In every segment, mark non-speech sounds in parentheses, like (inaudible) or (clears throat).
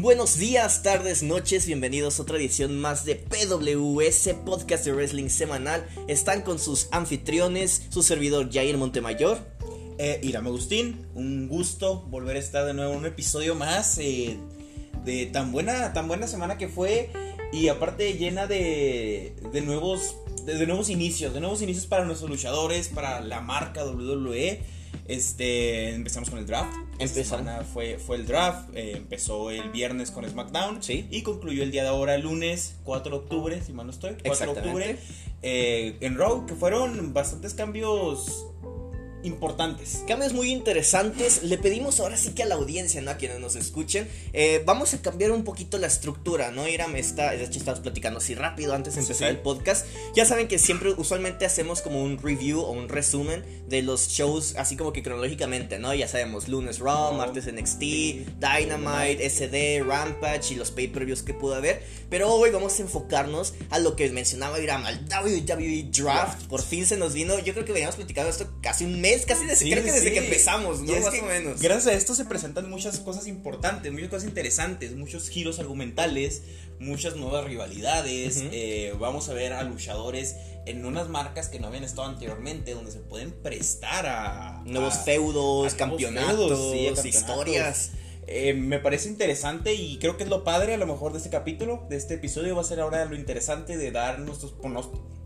Buenos días, tardes, noches, bienvenidos a otra edición más de PWS, podcast de wrestling semanal. Están con sus anfitriones, su servidor Jair Montemayor. Eh, Iram Agustín, un gusto volver a estar de nuevo en un episodio más eh, de tan buena, tan buena semana que fue y aparte llena de, nuevos, de nuevos inicios, de nuevos inicios para nuestros luchadores, para la marca WWE. Este, empezamos con el draft. Empezamos. fue, fue el draft. eh, empezó el viernes con SmackDown. Sí. Y concluyó el día de ahora, lunes 4 de octubre, si mal no estoy. 4 de octubre. eh, en Raw, que fueron bastantes cambios importantes. Cambios muy interesantes. Le pedimos ahora sí que a la audiencia, ¿no? A quienes nos escuchen. eh, vamos a cambiar un poquito la estructura, ¿no? Iram está, de hecho, estamos platicando así rápido antes de empezar Sí. el podcast. Ya saben que siempre, usualmente hacemos como un review o un resumen de los shows, así como que cronológicamente, ¿no? Ya sabemos, lunes Raw, Raw, martes NXT, Dynamite, SD, Rampage y los pay-per-views que pudo haber. Pero hoy vamos a enfocarnos a lo que mencionaba Iram, al WWE Draft. Por fin se nos vino. Yo creo que veníamos platicando esto casi un mes, casi desde, Sí, creo que desde sí. que empezamos, ¿no? Más que o menos. Gracias a esto se presentan muchas cosas importantes, muchas cosas interesantes, muchos giros argumentales, muchas nuevas rivalidades. Eh, vamos a ver a luchadores en unas marcas que no habían estado anteriormente, donde se pueden prestar a Nuevos feudos, campeonatos, sí, campeonatos. historias. Eh, me parece interesante y creo que es lo padre a lo mejor de este capítulo, de este episodio, va a ser ahora lo interesante de dar nuestros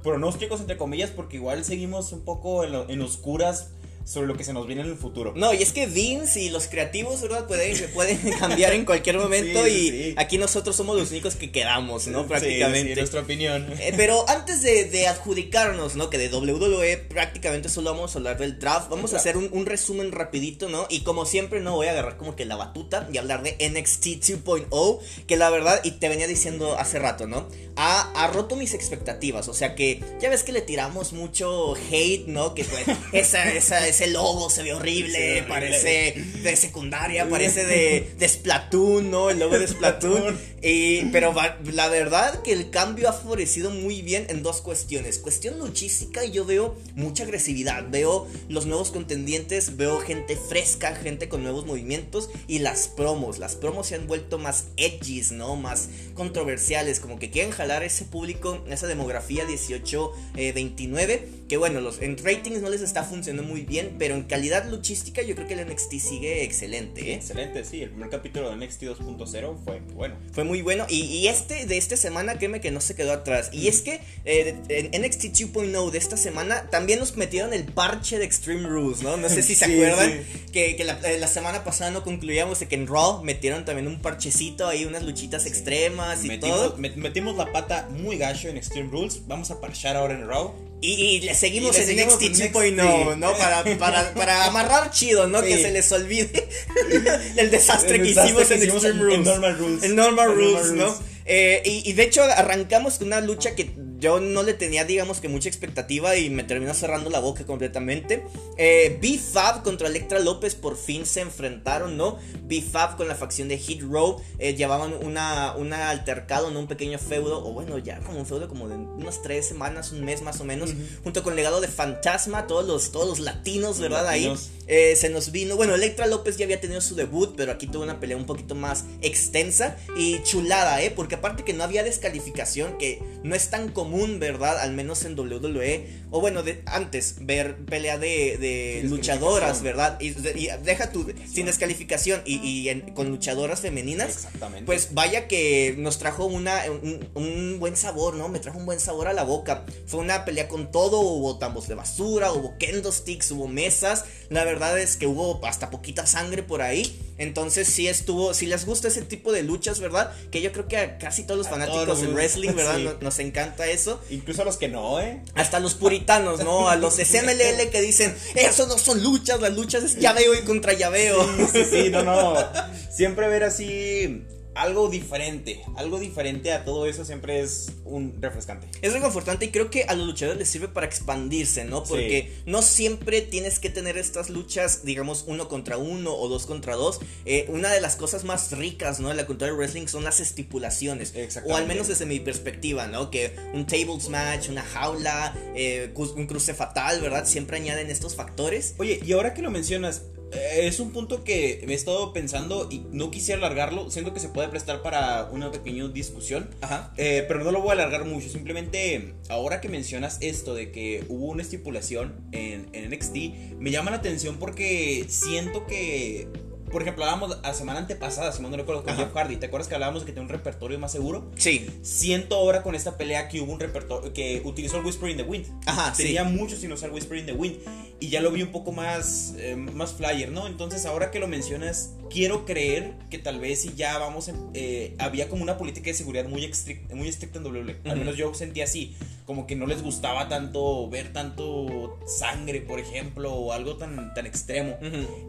pronósticos entre comillas, porque igual seguimos un poco en, lo- en oscuras sobre lo que se nos viene en el futuro. No, y es que Vince y los creativos, ¿verdad? Pueden, pueden (laughs) cambiar en cualquier momento Sí, y sí. aquí nosotros somos los únicos que quedamos, ¿no? Prácticamente. sí, nuestra opinión. Eh, pero antes de, de adjudicarnos, ¿no? Que de WWE prácticamente solo vamos a hablar del draft. Vamos a hacer un, un resumen rapidito, ¿no? Y como siempre, no voy a agarrar como que la batuta y hablar de NXT 2.0. Que la verdad, y te venía diciendo hace rato, ¿no? Ha, ha roto mis expectativas. O sea que ya ves que le tiramos mucho hate, ¿no? Que pues esa, esa, ese logo se ve horrible, parece de secundaria, parece de, de Splatoon, ¿no? El logo de Splatoon. (laughs) Y, pero va- la verdad que el cambio ha favorecido muy bien en dos cuestiones. Cuestión luchística, yo veo mucha agresividad. Veo los nuevos contendientes, veo gente fresca, gente con nuevos movimientos. Y las promos. Las promos se han vuelto más edgys, ¿no? Más controversiales. Como que quieren jalar ese público, esa demografía 18-29. Que bueno, los, en ratings no les está funcionando muy bien. Pero en calidad luchística, yo creo que el NXT sigue excelente, ¿eh? Excelente, sí. El primer capítulo de NXT 2.0 fue bueno. Fue muy bueno. Y, y este de esta semana, créeme que no se quedó atrás. Y es que eh, en NXT 2.0 de esta semana también nos metieron el parche de Extreme Rules, ¿no? No sé si (laughs) se Sí, acuerdan que, que la, eh, la semana pasada no concluíamos de que en Raw metieron también un parchecito ahí, unas luchitas extremas y Metimos, todo. met- metimos la pata muy gacho en Extreme Rules. Vamos a parchar ahora en Raw. Y, le seguimos Y le en seguimos NXT en 2.0, NXT. ¿no? Para, para, para amarrar chido, ¿no? Que se les olvide (laughs) el desastre El que desastre hicimos que en hicimos en- en Rules. Normal Rules. El Normal En Rules, Normal ¿no? Eh, y, y de hecho arrancamos con una lucha que yo no le tenía, digamos que mucha expectativa y me terminó cerrando la boca completamente. Eh, B-Fab contra Electra López por fin se enfrentaron, ¿no? B-Fab con la facción de Hit Row eh, llevaban una, una altercado, ¿no? Un pequeño feudo, o bueno, ya como un feudo como de unas tres semanas, un mes más o menos, junto con legado de Fantasma, todos los, todos los latinos, ¿verdad? Latinos. Ahí eh, se nos vino. Bueno, Electra López ya había tenido su debut, pero aquí tuvo una pelea un poquito más extensa y chulada, ¿eh? Porque aparte que no había descalificación, que no es tan común, ¿verdad? Al menos en WWE, o bueno, de, antes, ver pelea de, luchadoras. ¿verdad? Y, y deja tu, sin descalificación y, y en- con luchadoras femeninas. Exactamente. Pues vaya que nos trajo una, un, un buen sabor, ¿no? Me trajo un buen sabor a la boca. Fue una pelea con todo, hubo tambos de basura, hubo kendo sticks, hubo mesas. La verdad es que hubo hasta poquita sangre por ahí. Entonces sí estuvo, si les gusta ese tipo de luchas, ¿verdad? Que yo creo que a casi todos los A fanáticos del wrestling, ¿verdad? (laughs) sí. Nos, nos encanta eso. Incluso a los que no, ¿eh? Hasta los puritanos, ¿no? A los de CMLL que dicen, eso no son luchas, las luchas es llaveo y contra llaveo. Sí, sí, sí, no, no. (laughs) Siempre ver así algo diferente. Algo diferente a todo eso siempre es un refrescante. Es reconfortante y creo que a los luchadores les sirve para expandirse, ¿no? Porque no siempre tienes que tener estas luchas, digamos, uno contra uno o dos contra dos. Eh, una de las cosas más ricas, ¿no? De la cultura del wrestling son las estipulaciones. Exactamente. O al menos desde mi perspectiva, ¿no? Que un tables match, una jaula, eh, un cruce fatal, ¿verdad? Siempre añaden estos factores. Oye, y ahora que lo mencionas, es un punto que me he estado pensando y no quisiera alargarlo. Siento que se puede prestar para una pequeña discusión. Ajá. Eh, pero no lo voy a alargar mucho. Simplemente, ahora que mencionas esto de que hubo una estipulación en, en NXT, me llama la atención porque siento que por ejemplo, hablábamos la semana antepasada, si no recuerdo, con Jeff Hardy. ¿Te acuerdas que hablábamos de que tenía un repertorio más seguro? Sí. Siento ahora con esta pelea que hubo un repertorio que utilizó el Whisper in the Wind. Ajá, Tenía mucho sin usar Whisper in the Wind. Y ya lo vi un poco más, eh, más flyer, ¿no? Entonces, ahora que lo mencionas, quiero creer que tal vez si ya vamos. Eh, había como una política de seguridad muy, estricta, muy estricta en WWE. Al menos yo sentí así. Como que no les gustaba tanto ver tanto sangre, por ejemplo, o algo tan, tan extremo.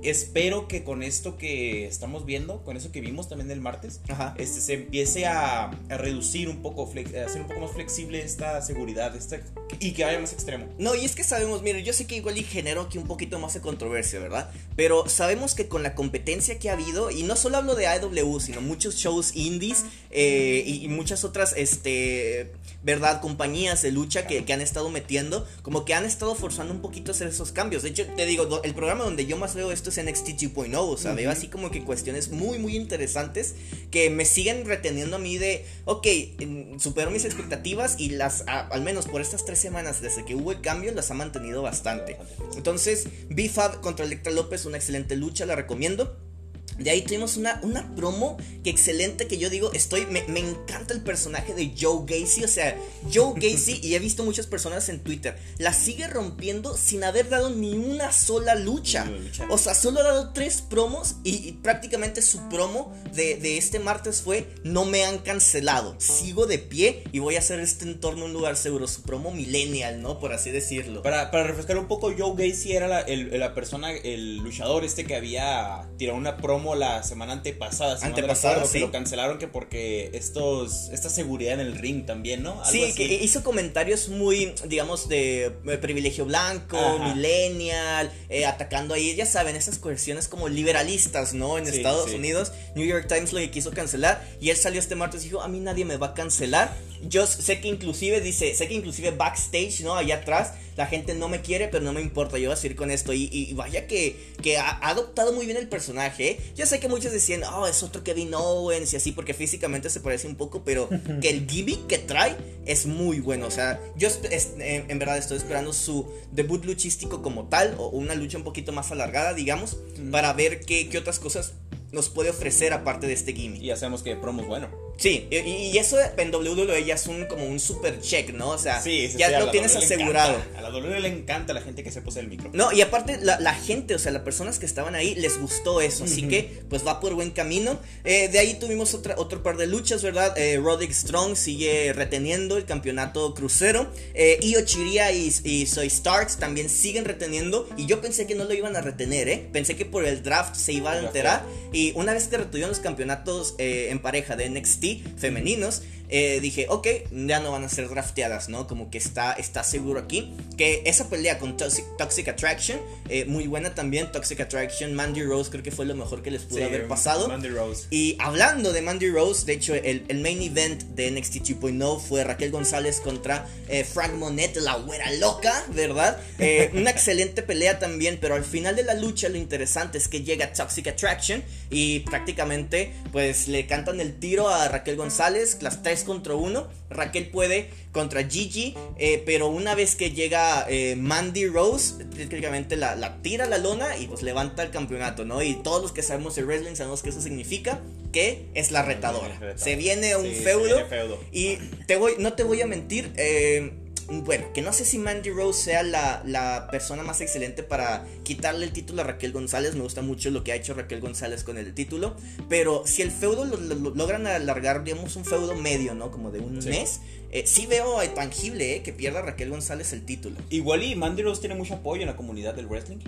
Espero que con esto que estamos viendo, con eso que vimos también el martes, este se empiece a, a reducir un poco, a hacer un poco más flexible esta seguridad esta, y que vaya más extremo. No, y es que sabemos, mire, yo sé que igual y generó aquí un poquito más de controversia, ¿verdad? Pero sabemos que con la competencia que ha habido, y no solo hablo de AEW, sino muchos shows indies eh, y, y muchas otras, este ¿verdad? Compañías de lucha que, que, han estado metiendo, como que han estado forzando un poquito a hacer esos cambios. De hecho, te digo, el programa donde yo más veo esto es NXT 2.0, o sea, veo así como que cuestiones muy, muy interesantes que me siguen reteniendo a mí de, ok, superó mis expectativas y las, al menos por estas tres semanas desde que hubo el cambio, las ha mantenido bastante. Entonces, BFAB contra Electra López, una excelente lucha, la recomiendo. De ahí tuvimos una, una promo que excelente que yo digo, estoy, me, me, encanta el personaje de Joe Gacy, o sea, Joe (laughs) Gacy, y he visto muchas personas en Twitter, la sigue rompiendo sin haber dado ni una sola lucha. O sea, solo ha dado tres promos y, prácticamente su promo de, de, este martes fue, no me han cancelado, sigo de pie y voy a hacer este entorno un lugar seguro, su promo millennial, ¿no? Por así decirlo. Para, para refrescar un poco, Joe Gacy era la, el, la persona, el luchador este que había tirado una promo la semana antepasada. antepasada, sí. lo cancelaron que porque estos, esta seguridad en el ring también, ¿no? sí, que hizo comentarios muy, digamos, de eh, privilegio blanco, millennial, eh, atacando ahí, ya saben, esas cuestiones como liberalistas, ¿no? En Estados Unidos. New York Times lo quiso cancelar y él salió este martes y dijo, a mí nadie me va a cancelar. Yo sé que inclusive, dice, sé que inclusive backstage, ¿no? Allá atrás la gente no me quiere, pero no me importa, yo voy a seguir con esto. Y, vaya que, que ha, adoptado muy bien el personaje. ¿eh? Yo sé que muchos decían, oh, es otro Kevin Owens y así, porque físicamente se parece un poco, pero (laughs) que el gimmick que trae es muy bueno. O sea, yo en verdad estoy esperando su debut luchístico como tal, o una lucha un poquito más alargada, digamos, para ver qué, qué otras cosas nos puede ofrecer aparte de este gimmick. Y hacemos que promo es bueno. Sí, y, eso en WWE ya es un, como un super check, ¿no? O sea, ya lo tienes asegurado. A la WWE le encanta la gente que se posee el micro. No, y aparte la, gente, o sea, las personas que estaban ahí les gustó eso, así que pues va por buen camino. Eh, de ahí tuvimos otra, otro par de luchas, ¿verdad? Eh, Roderick Strong sigue reteniendo el campeonato crucero. Eh, Io Chiria y, y Soy Starks también siguen reteniendo. Y yo pensé que no lo iban a retener, ¿eh? Pensé que por el draft se iba a enterar. Y una vez que retuvieron los campeonatos eh, en pareja de NXT, femeninos, eh, dije, ok, ya no van a ser drafteadas, ¿no? Como que está, está seguro aquí. Que esa pelea con Toxic, Attraction, eh, muy buena también. Toxic Attraction, Mandy Rose, creo que fue lo mejor que les pudo haber pasado. Mandy Rose. Y hablando de Mandy Rose, de hecho, el, el main event de NXT 2.0 fue Raquel González contra eh, Frank Monet, la güera loca, ¿verdad? (laughs) una excelente pelea también, pero al final de la lucha lo interesante es que llega Toxic Attraction y prácticamente pues le cantan el tiro a Raquel González, las tres contra uno. Raquel puede contra Gigi, eh, pero una vez que llega eh, Mandy Rose, prácticamente la, tira a la lona y pues levanta el campeonato, ¿no? Y todos los que sabemos de wrestling sabemos que eso significa que es la retadora. Se viene un feudo, y te voy, no te voy a mentir, eh, bueno, que no sé si Mandy Rose sea la, persona más excelente para quitarle el título a Raquel González. Me gusta mucho lo que ha hecho Raquel González con el título. Pero si el feudo lo, logran alargar, digamos, un feudo medio, ¿no? Como de un mes. Eh, sí veo tangible eh, que pierda Raquel González el título. Igual y Mandy Rose tiene mucho apoyo en la comunidad del wrestling.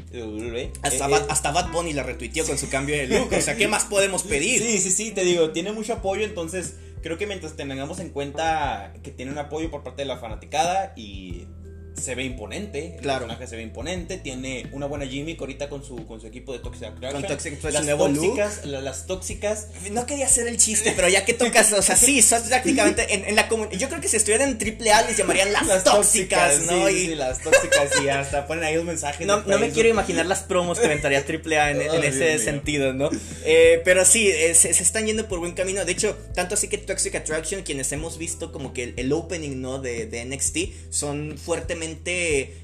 hasta, Bad, hasta, Bad, Bunny la retuiteó con su cambio de look. o sea, ¿qué (laughs) más podemos pedir? Sí, sí, sí, te digo, tiene mucho apoyo, entonces creo que mientras tengamos en cuenta que tiene un apoyo por parte de la fanaticada y se ve imponente. El Claro. personaje se ve imponente. Tiene una buena gimmick ahorita con su, con su equipo de Toxic Attraction. Con Toxic Attraction, las tóxicas, la- las tóxicas. No quería hacer el chiste, pero ya que tocas, o sea, sí, son prácticamente en, en la comunidad. Yo creo que si estuvieran en AAA les llamarían las, tóxicas, ¿no? sí, y sí, las tóxicas y hasta ponen ahí los mensajes. no, me quiero imaginar las promos que aventaría AAA en, en ese Dios mío. sentido, ¿no? Eh, pero sí, eh, se, se están yendo por buen camino. De hecho, tanto así que Toxic Attraction, quienes hemos visto como que el, el opening, ¿no? De, de NXT, son fuertemente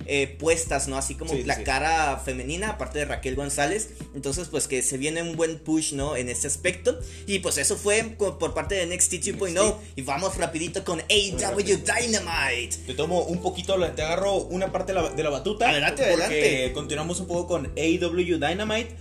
eh, puestas, ¿no? Así como Sí, la sí. cara femenina, aparte de Raquel González. Entonces, pues que se viene un buen push, ¿no? En ese aspecto. Y pues eso fue por parte de NXT 2.0. Y vamos rapidito con AW Dynamite. Te tomo un poquito, te agarro una parte de la, de la batuta. Adelante, adelante. Continuamos un poco con AW Dynamite.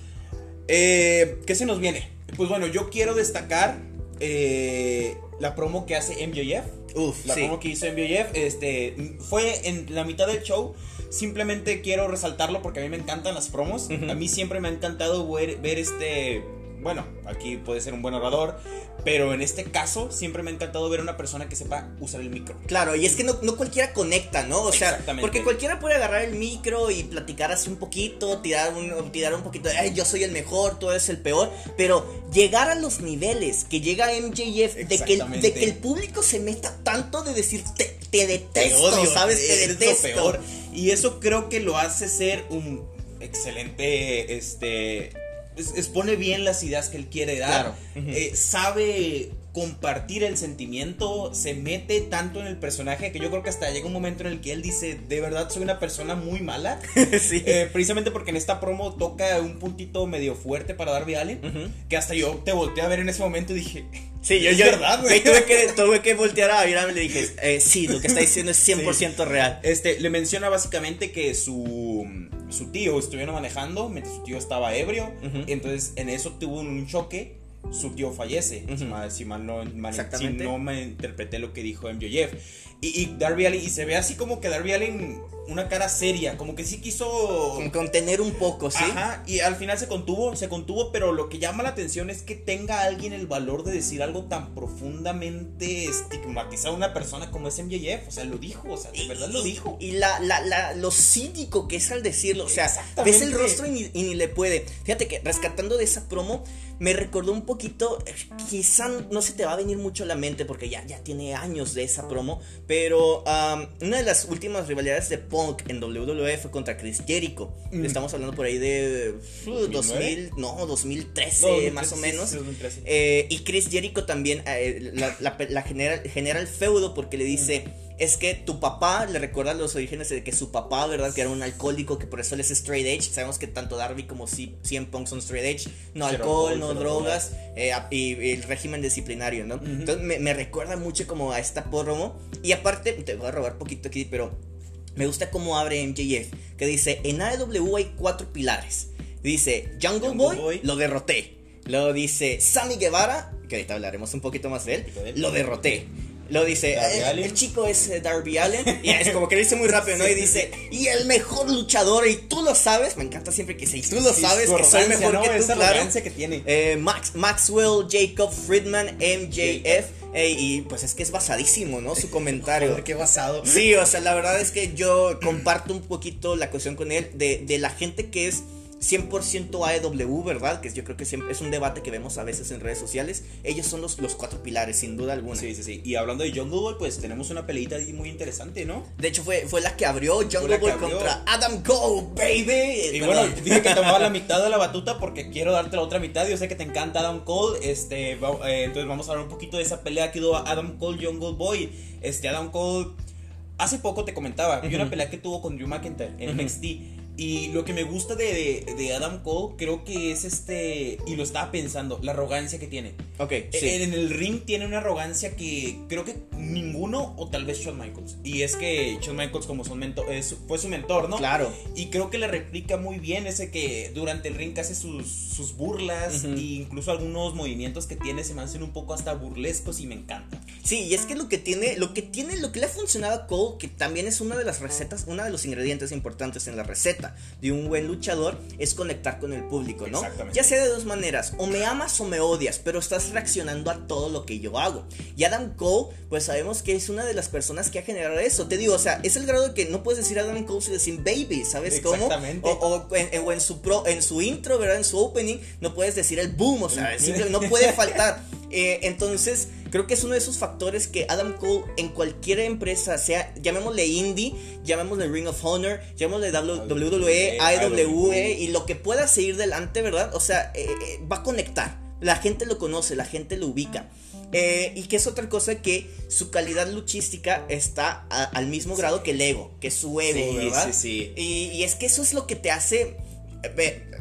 Eh, ¿Qué se nos viene? Pues bueno, yo quiero destacar eh, la promo que hace MJF. Uf, La sí. promo que hizo MJF este, fue en la mitad del show. Simplemente quiero resaltarlo porque a mí me encantan las promos. A mí siempre me ha encantado ver, ver este. Bueno, aquí puede ser un buen orador. Pero en este caso, siempre me ha encantado ver una persona que sepa usar el micro. Claro, y es que no, no cualquiera conecta, ¿no? O sea, Exactamente. porque cualquiera puede agarrar el micro y platicar así un poquito, tirar un, tirar un poquito de, "Ay, yo soy el mejor, tú eres el peor, pero llegar a los niveles que llega MJF, de que, el, de que el público se meta tanto de decir, te, te detesto, Te odio, ¿sabes? Te detesto. peor. Y eso creo que lo hace ser un excelente, este, es- expone bien las ideas que él quiere dar. Claro. Eh, sabe compartir el sentimiento, se mete tanto en el personaje que yo creo que hasta llega un momento en el que él dice, de verdad soy una persona muy mala. (laughs) sí. Eh, precisamente porque en esta promo toca un puntito medio fuerte para Darby Allin, Ujú. que hasta yo te volteé a ver en ese momento y dije, Sí, yo, es yo verdad, güey. tuve, que, (laughs) tuve que voltear a mirarme y le dije, eh, sí, lo que está diciendo es (laughs) 100% real. Este, le menciona básicamente que su, su tío estuvieron manejando mientras su tío estaba ebrio. Ujú. Entonces, en eso tuvo un choque. Su tío fallece. Ujú. si, mal, si mal no, mal- si Exactamente. no me interpreté lo que dijo MJF. Y, y Darby Allin, y se ve así como que Darby Allin, una cara seria, como que sí quiso. Con contener un poco, ¿sí? Ajá, y al final se contuvo, se contuvo, pero lo que llama la atención es que tenga alguien el valor de decir algo tan profundamente estigmatizado a una persona como es MJF. O sea, lo dijo, o sea, de verdad lo dijo. Y la, la, la- lo cínico que es al decirlo. O sea, ves el rostro y ni, y ni le puede. Fíjate que rescatando de esa promo, me recordó un poquito. eh, Quizá no se te va a venir mucho a la mente porque ya, ya tiene años de esa promo. Pero am, una de las últimas rivalidades de Punk en WWE fue contra Chris Jericho. Mm. Estamos hablando por ahí de uh, 2009. 2000, no, 2013 No, más o 2013, menos. sí, 2013. Eh, y Chris Jericho también eh, la, la- la genera, genera el feudo porque le dice, es que tu papá, le recuerda los orígenes de que su papá, ¿verdad? Que era un alcohólico, que por eso él es straight edge. Sabemos que tanto Darby como CM Punk son straight edge. No alcohol, no drogas eh, y, y el régimen disciplinario, ¿no? Entonces me, me recuerda mucho como a esta promo. Y aparte, te voy a robar poquito aquí, pero me gusta cómo abre MJF, que dice, en AEW hay cuatro pilares. Dice, Jungle, Jungle Boy, Boy. lo derroté. Luego dice, Sammy Guevara, que ahorita hablaremos un poquito más de él. lo derroté. Lo dice, Darby "Eh, el chico es eh, Darby Allen. Y es como que lo dice muy rápido, ¿no? Y dice, y el mejor luchador, y tú lo sabes. Me encanta siempre que dice, y tú lo Sí, sabes, su que soy mejor ¿no? que tú, Esa claro. que tiene. Eh, Max, Maxwell, Jacob, Friedman, MJF. eh, y pues es que es basadísimo, ¿no? Su comentario. (laughs) Joder, qué basado. Sí, o sea, la verdad es que yo comparto un poquito la cuestión con él de, de la gente que es 100% AEW, ¿verdad? Que yo creo que siempre es un debate que vemos a veces en redes sociales. Ellos son los, los cuatro pilares, sin duda alguna. Sí, sí, sí. Y hablando de Jungle Boy, pues tenemos una peleita ahí muy interesante, ¿no? De hecho, fue, fue la que abrió Jungle Boy abrió. contra Adam Cole, baby. Y bueno, dije que tomaba la (laughs) mitad de la batuta porque quiero darte la otra mitad. Yo sé que te encanta Adam Cole. Este, va- eh, entonces vamos a hablar un poquito de esa pelea que dio Adam Cole, Jungle Boy. Este, Adam Cole. Hace poco te comentaba, vi una pelea que tuvo con Drew McIntyre en. NXT. Y lo que me gusta de, de- de Adam Cole, creo que es este. Y lo estaba pensando, la arrogancia que tiene. Ok, sí. En, el ring tiene una arrogancia que creo que ninguno, o tal vez Shawn Michaels. Y es que Shawn Michaels, como son mento- es- fue su mentor, ¿no? Claro. Y creo que le replica muy bien ese que durante el ring hace sus, sus burlas Ujú. e incluso algunos movimientos que tiene se me hacen un poco hasta burlescos y me encanta. Sí, y es que lo que tiene, lo que tiene, lo que le ha funcionado a Cole, que también es una de las recetas, uno de los ingredientes importantes en la receta de un buen luchador, es conectar con el público, ¿no? Exactamente. Ya sea de dos maneras, o me amas o me odias, pero estás reaccionando a todo lo que yo hago. Y Adam Cole, pues sabemos que es una de las personas que ha generado eso. Te digo, o sea, es el grado de que no puedes decir Adam Cole sin decir baby, ¿sabes cómo? Exactamente. O, o en, su pro, en su intro, ¿verdad? En su opening, no puedes decir el boom, o sea, no puede (laughs) faltar. Eh, entonces, creo que es uno de esos factores que Adam Cole en cualquier empresa, sea, llamémosle indie, llamémosle Ring of Honor, llamémosle WWE, AEW y lo que pueda seguir delante, ¿verdad? O sea, eh, eh, va a conectar. La gente lo conoce, la gente lo ubica. Eh, y que es otra cosa que su calidad luchística está a- al mismo grado que el ego, que su ego, Sí, ¿verdad? sí, sí. Y, y es que eso es lo que te hace.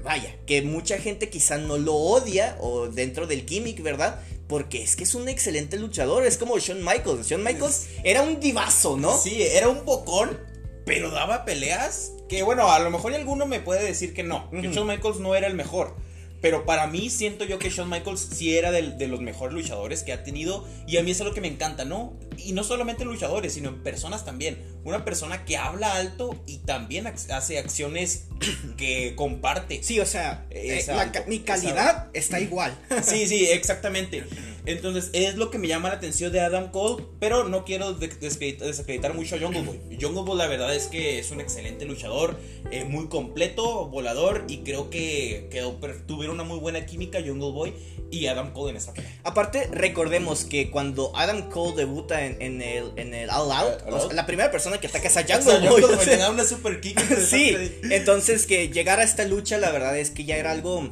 Vaya, que mucha gente quizá no lo odia o dentro del gimmick, ¿verdad? Porque es que es un excelente luchador. Es como Shawn Michaels. Shawn Michaels era un divazo, ¿no? Sí, era un bocón, pero daba peleas que, bueno, a lo mejor alguno me puede decir que no, que. Shawn Michaels no era el mejor. Pero para mí siento yo que Shawn Michaels sí era del- de, los mejores luchadores que ha tenido. Y a mí eso es lo que me encanta, ¿no? Y no solamente en luchadores, sino en personas también. Una persona que habla alto y también ac- hace acciones (clears throat) que comparte. Sí, o sea, eh, la mi calidad está (laughs) igual. Sí, sí, exactamente. Entonces, es lo que me llama la atención de Adam Cole, pero no quiero de- desacreditar, desacreditar mucho a Jungle Boy. Jungle Boy, la verdad es que es un excelente luchador, eh, muy completo, volador, y creo que quedó tuvieron una muy buena química Jungle Boy y Adam Cole en esta pelea. Aparte, recordemos que cuando Adam Cole debuta en, en el, en el All Out, All o sea, la primera persona que ataca es a Jungle Boy. (laughs) O sea, una super kick. (laughs) sí, entonces que llegara a esta lucha, la verdad es que ya era algo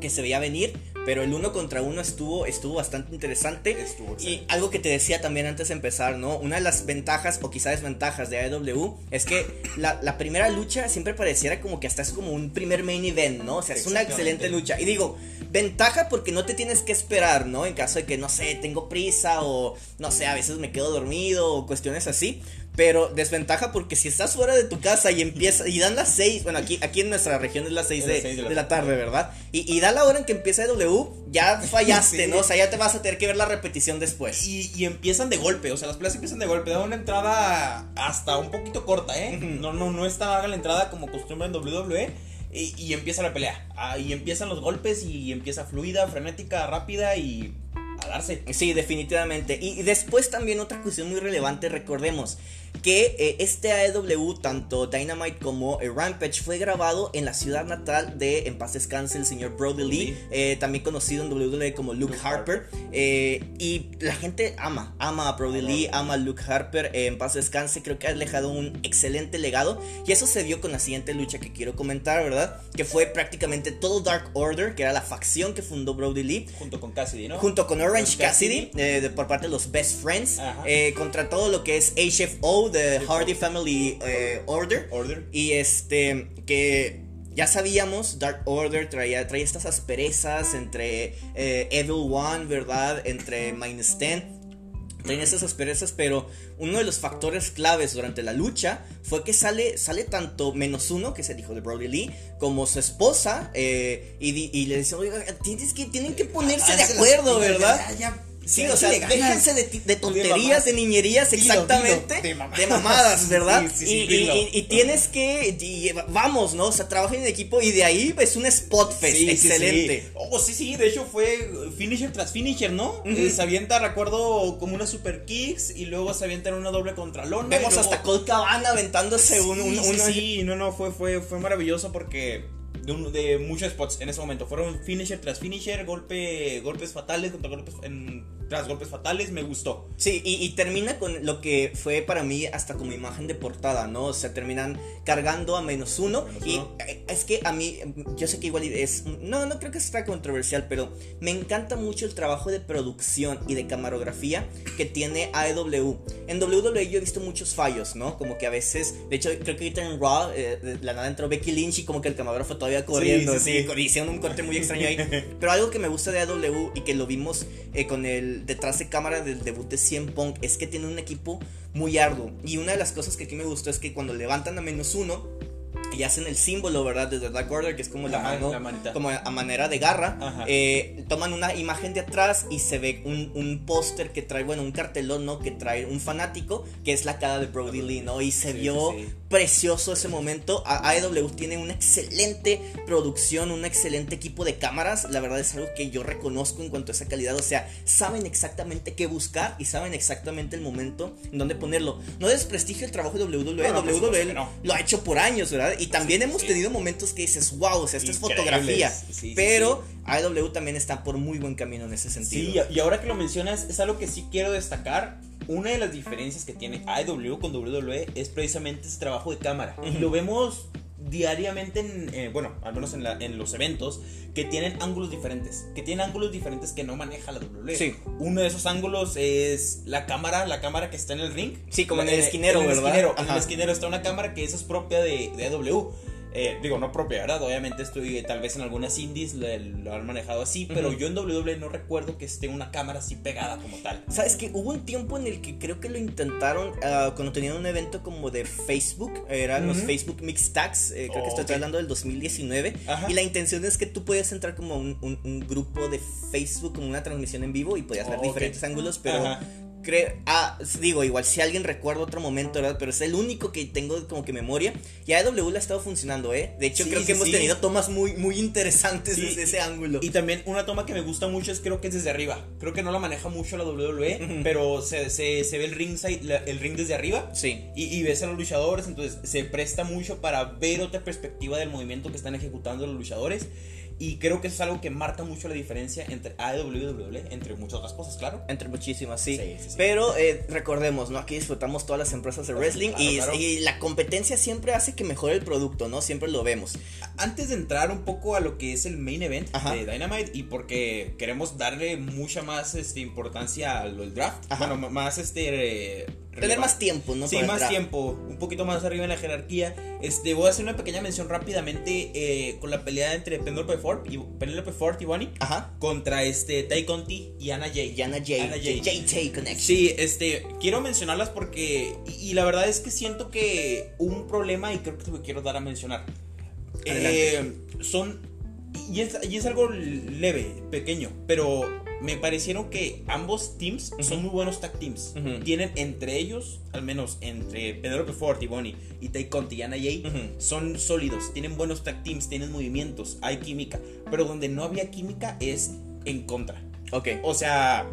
que se veía venir. Pero el uno contra uno estuvo, estuvo bastante interesante. Estuvo y algo que te decía también antes de empezar, ¿no? Una de las ventajas o quizás desventajas de AEW es que la, la primera lucha siempre pareciera como que hasta es como un primer main event, ¿no? O sea, es una excelente lucha. Y digo, ventaja porque no te tienes que esperar, ¿no? En caso de que, no sé, tengo prisa o, no sé, a veces me quedo dormido o cuestiones así. Pero desventaja porque si estás fuera de tu casa y empieza y dan las 6, bueno, aquí, aquí en nuestra región es las 6 Es de, las seis de la de la tarde, ¿verdad? Y, y da la hora en que empieza W, ya (laughs) fallaste, Sí. ¿no? O sea, ya te vas a tener que ver la repetición después. Y, y empiezan de golpe, o sea, las peleas empiezan de golpe. Da una entrada hasta un poquito corta, ¿eh? No, no, no es tan larga la entrada como costumbre en WWE. Y, y empieza la pelea. Ah, y empiezan los golpes y empieza fluida, frenética, rápida y a darse. Sí, definitivamente. Y, y después también otra cuestión muy relevante, recordemos que eh, este AEW, tanto Dynamite como eh, Rampage, fue grabado en la ciudad natal de, en paz descanse, el señor Brody Lee, eh, también conocido en WWE como Luke, Luke Harper. eh, y la gente ama, ama a Brody Lee, ama a Luke Harper, eh, en paz descanse, creo que ha dejado un excelente legado. Y eso se vio con la siguiente lucha que quiero comentar, ¿verdad? Que fue prácticamente todo Dark Order, que era la facción que fundó Brody Lee. Junto con Cassidy, ¿no? Junto con Orange Cassidy, Cassidy. eh, de- por parte de los Best Friends, contra todo lo que es HFO de Hardy Family eh, Order. Order. Y este, que ya sabíamos, Dark Order traía, traía estas asperezas entre eh, Evil One, ¿verdad? Entre Minus Ten. Traían esas asperezas, pero uno de los factores claves durante la lucha fue que sale, sale tanto menos uno, que es el hijo de Brody Lee, como su esposa, eh, y, le dicen, oiga, tienes que, tienen que ponerse de Háganse acuerdo, ¿verdad? Ya, ya, Sí, o sea, déjense de, tonterías, de, niñerías, Dilo, exactamente. dilo, de mamadas. de mamadas, ¿verdad? Sí, sí, sí, y, tienes que, y- vamos, ¿no? O sea, trabajen en equipo y de ahí es un spot fest excelente. Oh, sí, sí, de hecho fue finisher tras finisher, ¿no? Eh, se avienta, recuerdo, como una super kicks y luego se avienta en una doble contra lona. y Vemos luego- hasta Colt Cabana aventándose un, un- sí, no, no, fue, fue, fue maravilloso porque de, un- de muchos spots en ese momento. Fueron finisher tras finisher, golpe, golpes fatales contra golpes, en- tras golpes fatales, me gustó. Sí, y, y termina con lo que fue para mí hasta como imagen de portada, ¿no? O sea, terminan cargando a menos uno. Menos y uno. eh, es que a mí, yo sé que igual es. No, no creo que sea controversial, pero me encanta mucho el trabajo de producción y de camarografía que tiene AEW. En WWE yo he visto muchos fallos, ¿no? Como que a veces, de hecho, creo que ahorita en Raw, eh, de la nada entró Becky Lynch y como que el camarógrafo todavía corriendo, sí, sí. hicieron un corte muy extraño ahí. Pero algo que me gusta de AEW y que lo vimos eh, con el detrás de cámara del debut de CM Punk es que tiene un equipo muy arduo. Y una de las cosas que aquí me gustó es que cuando levantan a menos uno, ya hacen el símbolo, ¿verdad? Desde Dark Order, que es como la mano, la como a manera de garra. Eh, toman una imagen de atrás y se ve un, un póster que trae, bueno, un cartelón, ¿no? Que trae un fanático, que es la cara de Brody Lee, ¿no? Y se Sí, vio sí, sí. Precioso ese momento. AEW tiene una excelente producción, un excelente equipo de cámaras. La verdad es algo que yo reconozco en cuanto a esa calidad. O sea, saben exactamente qué buscar y saben exactamente el momento en donde ponerlo. No desprestigio el trabajo de WWE. No, no, WWE no. lo ha hecho por años, ¿verdad? Y también Sí, hemos sí. tenido momentos que dices, wow, o sea, esto es fotografía. Sí, pero AEW también está por muy buen camino en ese sentido. Sí, y ahora que lo mencionas, es algo que sí quiero destacar. Una de las diferencias que tiene AEW con WWE es precisamente ese trabajo de cámara. Y lo vemos diariamente en, eh, bueno, al menos en, la- en los eventos, que tienen ángulos diferentes. Que tienen ángulos diferentes que no maneja la WWE. Sí. Uno de esos ángulos es la cámara, la cámara que está en el ring. Sí, como en La- el esquinero, en el ¿verdad? esquinero, en el esquinero está una cámara que esa es propia de, de AEW. Eh, digo, no propia, ¿verdad? Obviamente estoy, tal vez en algunas indies lo, lo han manejado así, pero yo en WWE no recuerdo que esté una cámara así pegada como tal. Sabes que hubo un tiempo en el que creo que lo intentaron ah, cuando tenían un evento como de Facebook, eran los. Facebook Mix Tags, eh, creo que estoy hablando del 2019, Ajá. y la intención es que tú podías entrar como un, un- un grupo de Facebook, como una transmisión en vivo y podías ver Oh, diferentes ángulos, pero Ajá. Creo, ah, digo, igual si alguien recuerda otro momento, ¿verdad? Pero es el único que tengo como que memoria, y AEW le ha estado funcionando, ¿eh? De hecho Sí, creo que sí, hemos sí. tenido tomas muy, muy interesantes desde ese ángulo. Y también una toma que me gusta mucho es creo que es desde arriba. Creo que no la maneja mucho la WWE, Ujú. pero se, se, se ve el ring, side- la- el ring desde arriba. sí. Y, y ves a los luchadores, entonces se presta mucho para ver otra perspectiva del movimiento que están ejecutando los luchadores. Y creo que eso es algo que marca mucho la diferencia entre AEW y WWE, entre muchas otras cosas, claro. Entre muchísimas, sí. Sí, sí, sí. Pero eh, recordemos, ¿no? Aquí disfrutamos todas las empresas de wrestling Claro, y, claro. y la competencia siempre hace que mejore el producto, ¿no? Siempre lo vemos. Antes de entrar un poco a lo que es el main event Ajá. de Dynamite y porque queremos darle mucha más este, importancia al draft, Ajá. bueno, más este... eh, Tener más tiempo, ¿no? Sí, Para más entrar. tiempo, un poquito más arriba en la jerarquía. Este, voy a hacer una pequeña mención rápidamente eh, con la pelea entre Penelope Ford y Penelope Ford y Bonnie Ajá. contra este Tai Conti y Anna Jay. J. Anna Jay. JJ Connection. Sí, este, quiero mencionarlas porque y, y la verdad es que siento que un problema y creo que es lo quiero dar a mencionar. Eh, son y es, y es algo leve, pequeño, pero me parecieron que ambos teams son muy buenos tag teams. Tienen entre ellos, al menos entre Penelope Ford y Bonnie y Tai Conti y Anna Jay, son sólidos, tienen buenos tag teams, tienen movimientos, hay química, pero donde no había química es en contra. Ok. O sea,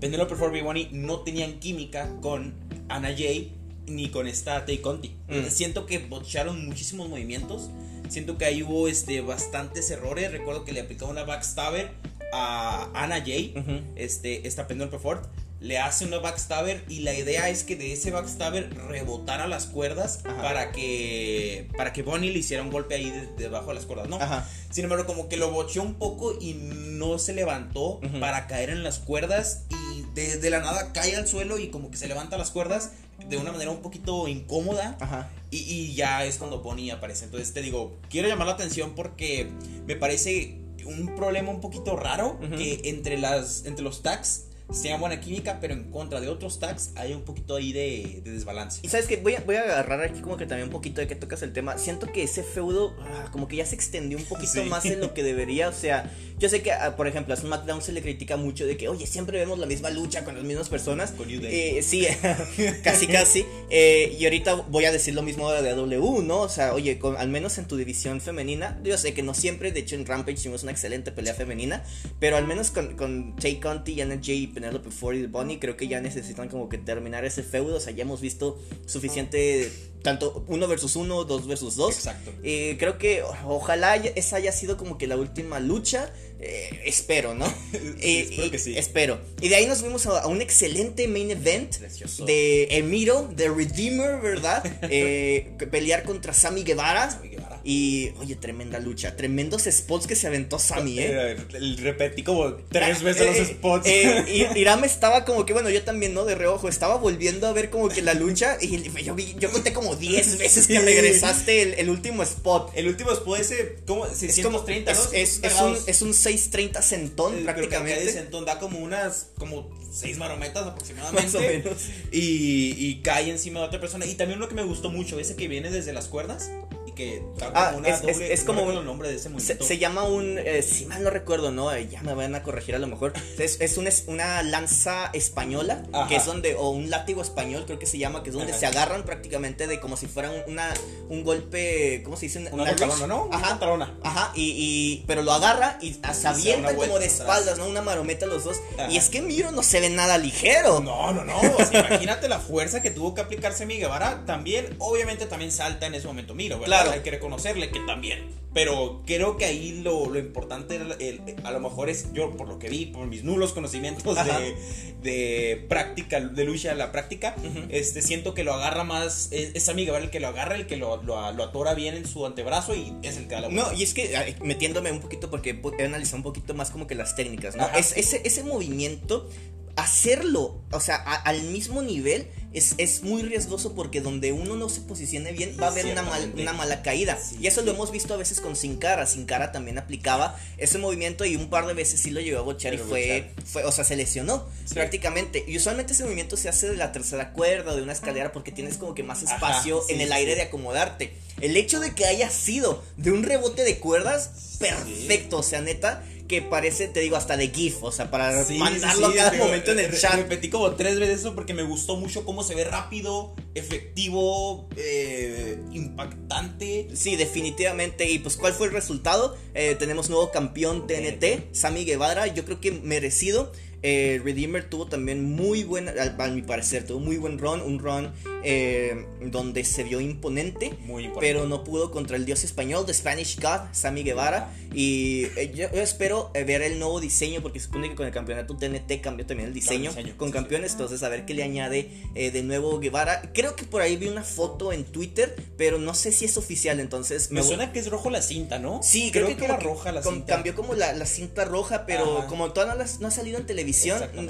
Penelope Ford y Bonnie no tenían química con Anna Jay ni con esta Tay Conti. Mm. Siento que botcharon muchísimos movimientos. Siento que ahí hubo este, bastantes errores. Recuerdo que le aplicaron una backstabber a Anna Jay, Ujú. este, esta Penelope Ford. Le hace una backstabber y la idea es que de ese backstabber rebotara las cuerdas Ajá. para que para que Bonnie le hiciera un golpe ahí de- debajo de las cuerdas, ¿no? Ajá. Sin embargo, como que lo bocheó un poco y no se levantó Ujú. para caer en las cuerdas y de, de la nada cae al suelo y como que se levanta las cuerdas de una manera un poquito incómoda Ajá. Y, y ya es cuando Bonnie aparece. Entonces te digo, quiero llamar la atención porque me parece un problema un poquito raro que entre, las, entre los tags sea buena química, pero en contra de otros tags hay un poquito ahí de, de desbalance. Y sabes que voy a, voy a agarrar aquí como que también un poquito de que tocas el tema. Siento que ese feudo ah, como que ya se extendió un poquito Sí. más de lo que debería. O sea, yo sé que, ah, por ejemplo, a SmackDown se le critica mucho de que, oye, siempre vemos la misma lucha con las mismas personas. Con New Day. Eh, sí, (laughs) (laughs) casi casi. Eh, y ahorita voy a decir lo mismo de W, ¿no? O sea, oye, con- al menos en tu división femenina, yo sé que no siempre, de hecho en Rampage hicimos una excelente pelea femenina, pero al menos con, con Tay Conti, Anna Jay, Penelope Ford y Bonnie, creo que ya necesitan como que terminar ese feudo. O sea, ya hemos visto suficiente, tanto uno versus uno, dos versus dos. Exacto. Eh, creo que ojalá esa haya sido como que la última lucha. Eh, espero, ¿no? (laughs) Eh, espero y- que sí. Espero. Y de ahí nos fuimos a, a un excelente main event Precioso. de Emiro, de Redeemer, ¿verdad? (laughs) Eh, pelear contra Sammy Guevara. Sammy Guevara. Y, oye, tremenda lucha. Tremendos spots que se aventó Sammy, ¿eh? Eh, repetí como tres veces los spots. (laughs) y Irán estaba como que, bueno, yo también, ¿no? De reojo, estaba volviendo a ver como que la lucha. Y yo, vi- yo conté como 10 veces que regresaste el, el último spot. el último spot ese, como Es 630, como, ¿no? es, es, es un, es un 630 centón Eh, creo que prácticamente. Sentón da como unas, como seis marometas aproximadamente. Más o menos. Y, y cae encima de otra persona. Y también lo que me gustó mucho, ese que viene desde las cuerdas que está Ah, una es- doble- como un- el nombre de ese Se, se llama un, eh, si mal no recuerdo, ¿no? Ya me van a corregir a lo mejor. Es, es, un- es una lanza española, Ajá. que es donde, o un látigo español, creo que se llama, que es donde Ajá. se agarran prácticamente de como si fuera un, una, un golpe, ¿cómo se dice? Una Una pantalona, ¿no? Una Ajá. pantalona. Ajá, y, y- pero lo agarra y se una como de espaldas, ¿no? Una marometa los dos. Ajá. Y es que Miro no se ve nada ligero. No, no, no. o sea, imagínate la fuerza que tuvo que aplicarse mi Guevara. También, obviamente, también salta en ese momento Miro, ¿verdad? Claro. Hay que reconocerle que también. Pero creo que ahí lo, lo importante, era el- a lo mejor es yo, por lo que vi, por mis nulos conocimientos de, de práctica, de lucha a la práctica, Ujú. este, siento que lo agarra más. Es, es a mi Guevara el que lo agarra, el que lo, lo, lo atora bien en su antebrazo y es el que da la No, vuelta. y es que metiéndome un poquito porque he analizado un poquito más como que las técnicas, ¿no? Es, ese, ese movimiento, hacerlo, o sea, a- al mismo nivel, es, es muy riesgoso porque donde uno no se posicione bien va a haber una, mal- Ciertamente. una mala caída. Sí, y eso sí. lo hemos visto a veces con Sin Cara. Sin Cara también aplicaba ese movimiento y un par de veces sí lo llevó a bochar y fue, fue, o sea, se lesionó Sí. prácticamente. Y usualmente ese movimiento se hace de la tercera cuerda o de una escalera porque tienes como que más espacio en el aire de acomodarte. El hecho de que haya sido de un rebote de cuerdas, perfecto. O sea, neta, que parece, te digo, hasta de GIF. O sea, para Sí, mandarlo sí, cada momento en el chat. Repetí como tres veces eso porque me gustó mucho cómo se ve rápido, efectivo, eh, impactante. Sí, definitivamente. Y pues, ¿cuál fue el resultado? Eh, tenemos nuevo campeón TNT, Sammy Guevara. Yo creo que merecido. Eh, Redeemer tuvo también muy buen, a mi parecer, tuvo muy buen run. Un run eh, donde se vio imponente. Muy. Pero no pudo contra el dios español, The Spanish God, Sammy Guevara. Y eh, yo, espero ver el nuevo diseño, porque se supone que con el campeonato TNT cambió también el diseño, diseño, con sí, campeones. Entonces, a ver qué le añade de nuevo Guevara. Creo que por ahí vi una foto en Twitter, pero no sé si es oficial. Entonces, Me suena que es rojo la cinta, ¿no? Sí, creo, que, era que roja la cinta. Cambió como la, la cinta roja, pero Ajá. como todavía no, las- no ha salido en televisión,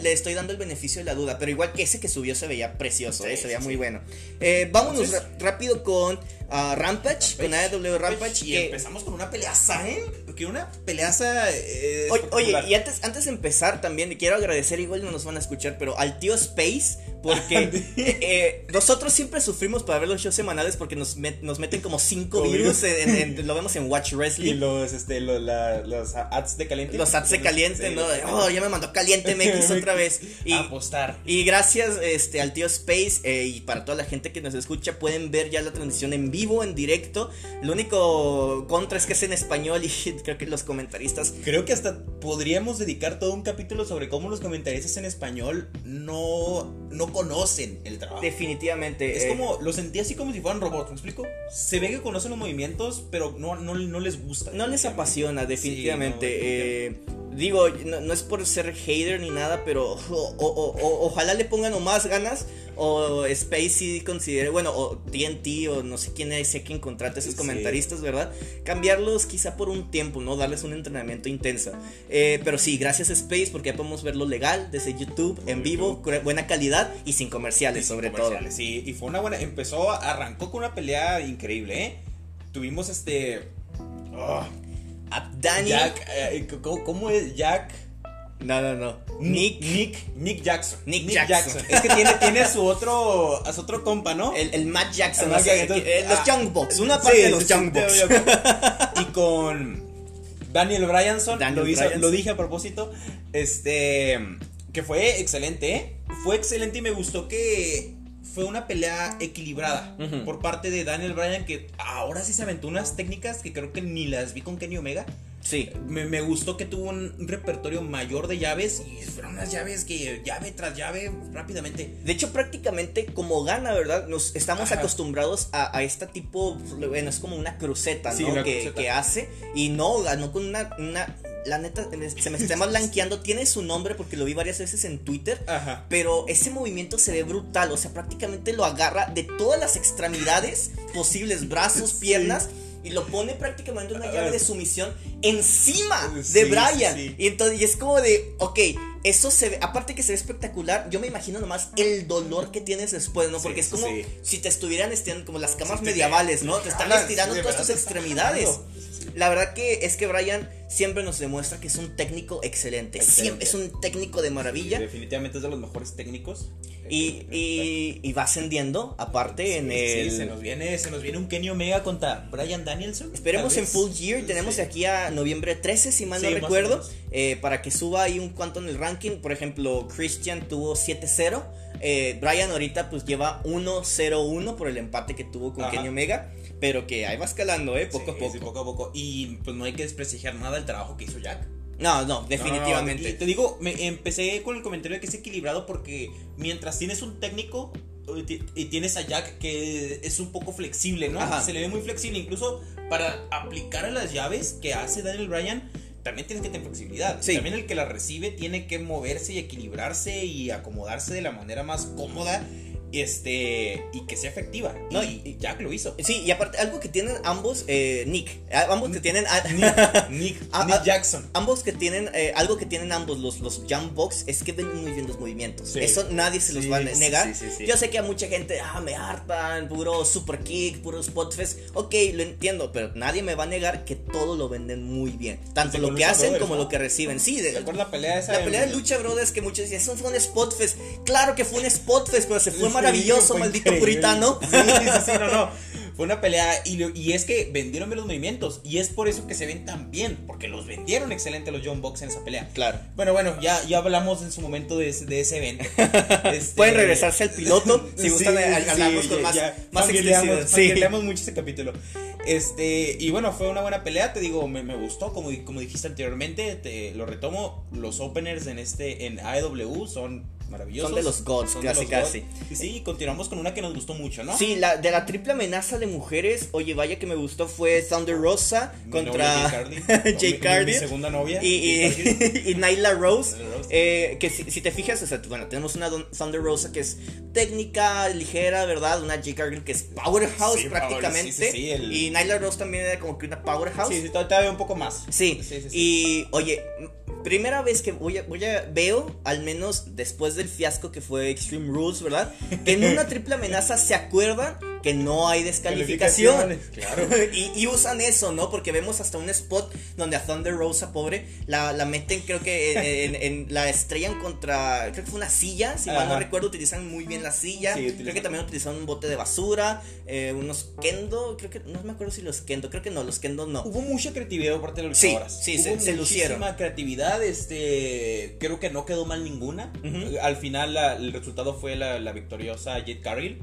Le estoy dando el beneficio de la duda. Pero igual que ese que subió se veía precioso, Sí, eh, se veía sí, muy sí. bueno. Eh, vámonos Entonces- rápido con ah, Rampage, con AEW Rampage. Y que- empezamos con una peleaza, ¿eh? Que una peleaza. eh, Oye, y antes, antes de empezar también quiero agradecer, igual no nos van a escuchar, pero al tío Space, porque (laughs) eh, eh, nosotros siempre sufrimos para ver los shows semanales porque nos, met- nos meten como cinco virus, en- en- en- (laughs) lo vemos en Watch Y Wrestling. los, este, los, la- los ads de caliente. Los ads se calienten, Sí, ¿no? Oh, ya me mandó caliente (laughs) MX otra vez. Y, Apostar. y gracias este, al tío Space eh, y para toda la gente que nos escucha, pueden ver ya la transmisión en vivo, en directo. Lo único contra es que es en español y creo que los comentaristas Creo que hasta podríamos dedicar todo un capítulo sobre cómo los comentaristas en español no, no conocen el trabajo. definitivamente... Es eh, como, lo sentí así como si fueran robots, ¿me explico? Se ve que conocen los movimientos, pero no, no, no les gusta. No les apasiona, definitivamente. Sí, no, Eh, digo, no, no es por ser hater ni nada, pero o- o- o- o- ojalá le pongan o más ganas o Spacey considere, bueno, o TNT o no sé quién es, sé quién contrata a esos Sí. comentaristas, ¿verdad? Cambiarlos quizá por un tiempo, ¿no? Darles un entrenamiento intenso. Eh, pero sí, gracias Space porque ya podemos verlo legal desde YouTube, en vivo, buena calidad y sin comerciales, Y sobre comerciales, Sí, y fue una buena. Empezó, arrancó con una pelea increíble, ¿eh? Tuvimos este. ah, todo. A Danny. Jack. eh, ¿cómo, es? Jack. No, no, no. Nick. Nick. Nick. Jackson. Nick Jackson. Es que tiene, tiene a su otro. A su otro compa, ¿no? El, el Matt Jackson, El o Matt sea, Jackson, los ah, Young Bucks, una Sí, parte de los Young Bucks. y con Daniel Bryanson, Daniel lo, hizo- Bryanson. lo dije a propósito, este, que fue excelente, ¿eh? Fue excelente y me gustó que fue una pelea equilibrada por parte de Daniel Bryan, que ahora sí se aventó unas técnicas que creo que ni las vi con Kenny Omega. Sí. Me, me gustó que tuvo un repertorio mayor de llaves y fueron unas llaves que llave tras llave rápidamente. De hecho, prácticamente como gana, ¿verdad? Nos estamos Ajá. acostumbrados a, a este tipo, bueno, es como una cruceta, ¿no? Sí, que, cruceta. que hace. Y no, ganó con una, una, la neta, se me está (laughs) blanqueando. Tiene su nombre porque lo vi varias veces en Twitter. Ajá. Pero ese movimiento se ve brutal, o sea, prácticamente lo agarra de todas las extremidades posibles, brazos, Sí. piernas, y lo pone prácticamente una llave de sumisión encima de Sí, Brian. sí, sí. Y entonces y es como de, ok, eso se ve, aparte que se ve espectacular, yo me imagino nomás el dolor que tienes después, ¿no? Porque es como si te estuvieran estirando como las camas medievales, ¿no? Te están jalan, estirando todas tus extremidades. jalando. La verdad que es que Brian siempre nos demuestra que es un técnico excelente. Excelente. Siempre es un técnico de maravilla. Definitivamente es de los mejores técnicos. Y, y, y va ascendiendo, aparte, en el. sí, se nos viene, se nos viene un Kenny Omega contra Brian Danielson. Esperemos en. Full Gear. Tenemos de aquí a noviembre 13, si mal no recuerdo. eh, para que suba ahí un cuanto en el ranking. Por ejemplo, Christian tuvo 7-0. eh, Brian ahorita pues lleva 1-0-1 por el empate que tuvo con Ajá. Kenny Omega. Pero que ahí va escalando, ¿eh? Poco Sí, a poco. sí, poco a poco. Y pues no hay que desprestigiar nada el trabajo que hizo Jack. No, no, definitivamente. No, no, y te digo, me empecé con el comentario de que es equilibrado porque mientras tienes un técnico eh, y tienes a Jack que es un poco flexible, ¿no? Ajá. Se le ve muy flexible, incluso para aplicar a las llaves que hace Daniel Bryan. También tienes que tener flexibilidad. Sí. También el que la recibe tiene que moverse y equilibrarse y acomodarse de la manera más cómoda este, y que sea efectiva. No, y, y Jack lo hizo. Sí, y aparte, algo que tienen ambos, eh, Nick, ambos que tienen, Nick, (laughs) Nick, Nick Jackson. ambos que tienen, eh, algo que tienen ambos los, los jump box es que ven muy bien los movimientos. Sí. Eso nadie se los Sí, va a negar. sí. Yo sé que a mucha gente, ah, me hartan, puro super kick, puro spot fest. Ok, lo entiendo, pero nadie me va a negar que todo lo venden muy bien. Tanto lo que hacen Brothers, como ¿no? lo que reciben. Sí, de, ¿Te acuerdas la pelea esa? la pelea de Lucha Brothers que muchos dicen, eso fue un spot fest. Claro que fue un spot fest, pero se fue maravilloso, maldito increíble. puritano. Sí, sí, sí, no, no. (laughs) Fue una pelea y, lo- y es que vendieron bien los movimientos y es por eso que se ven tan bien, porque los vendieron excelente los John Box en esa pelea. Claro. Bueno, bueno, ya, ya hablamos en su momento de ese, de ese evento. Este- (laughs) Pueden regresarse al piloto (laughs) si Sí, gustan sí, hablamos con ya- más, ya más extensión. Sí. mucho ese capítulo. Este, y bueno, fue una buena pelea, te digo, me, me gustó, como, como dijiste anteriormente, te lo retomo, los openers en este, en AEW son maravillosos. Son de los gods, Son casi, los casi. Y sí, continuamos con una que nos gustó mucho, ¿no? Sí, la, de la triple amenaza de mujeres, oye, vaya que me gustó fue Thunder Rosa Mi contra Jay Cardi. (laughs) Mi- segunda novia. y, y, (laughs) y Nyla Rose. Eh, que si, si te fijas, o sea, bueno, tenemos una Don- Thunder Rosa que es técnica, ligera, ¿verdad? Una Jay Cardi que es powerhouse Sí, prácticamente. power, sí, sí, el- Y Nyla Rose también era como que una powerhouse. Sí, sí, todavía un poco más. Sí, Sí, sí, sí. y oye, primera vez que voy a, voy a veo, al menos después del fiasco que fue Extreme Rules, ¿verdad? Que en una triple amenaza se acuerdan que no hay descalificación. Claro. (laughs) y, y usan eso, ¿no? Porque vemos hasta un spot donde a Thunder Rosa, pobre, la, la meten, creo que en, en- la estrellan contra, creo que fue una silla, si mal no recuerdo, utilizan muy bien la silla. Sí, creo que también utilizaron un bote de basura, eh, unos kendo, creo que, no me acuerdo si los kendo, creo que no, los kendo no. Hubo mucha creatividad por parte de los Sí, luchadoras. sí, Hubo se- se lucieron. muchísima creatividad, este, creo que no quedó mal ninguna. Al final la- el resultado fue la, la victoriosa Jet Cargill,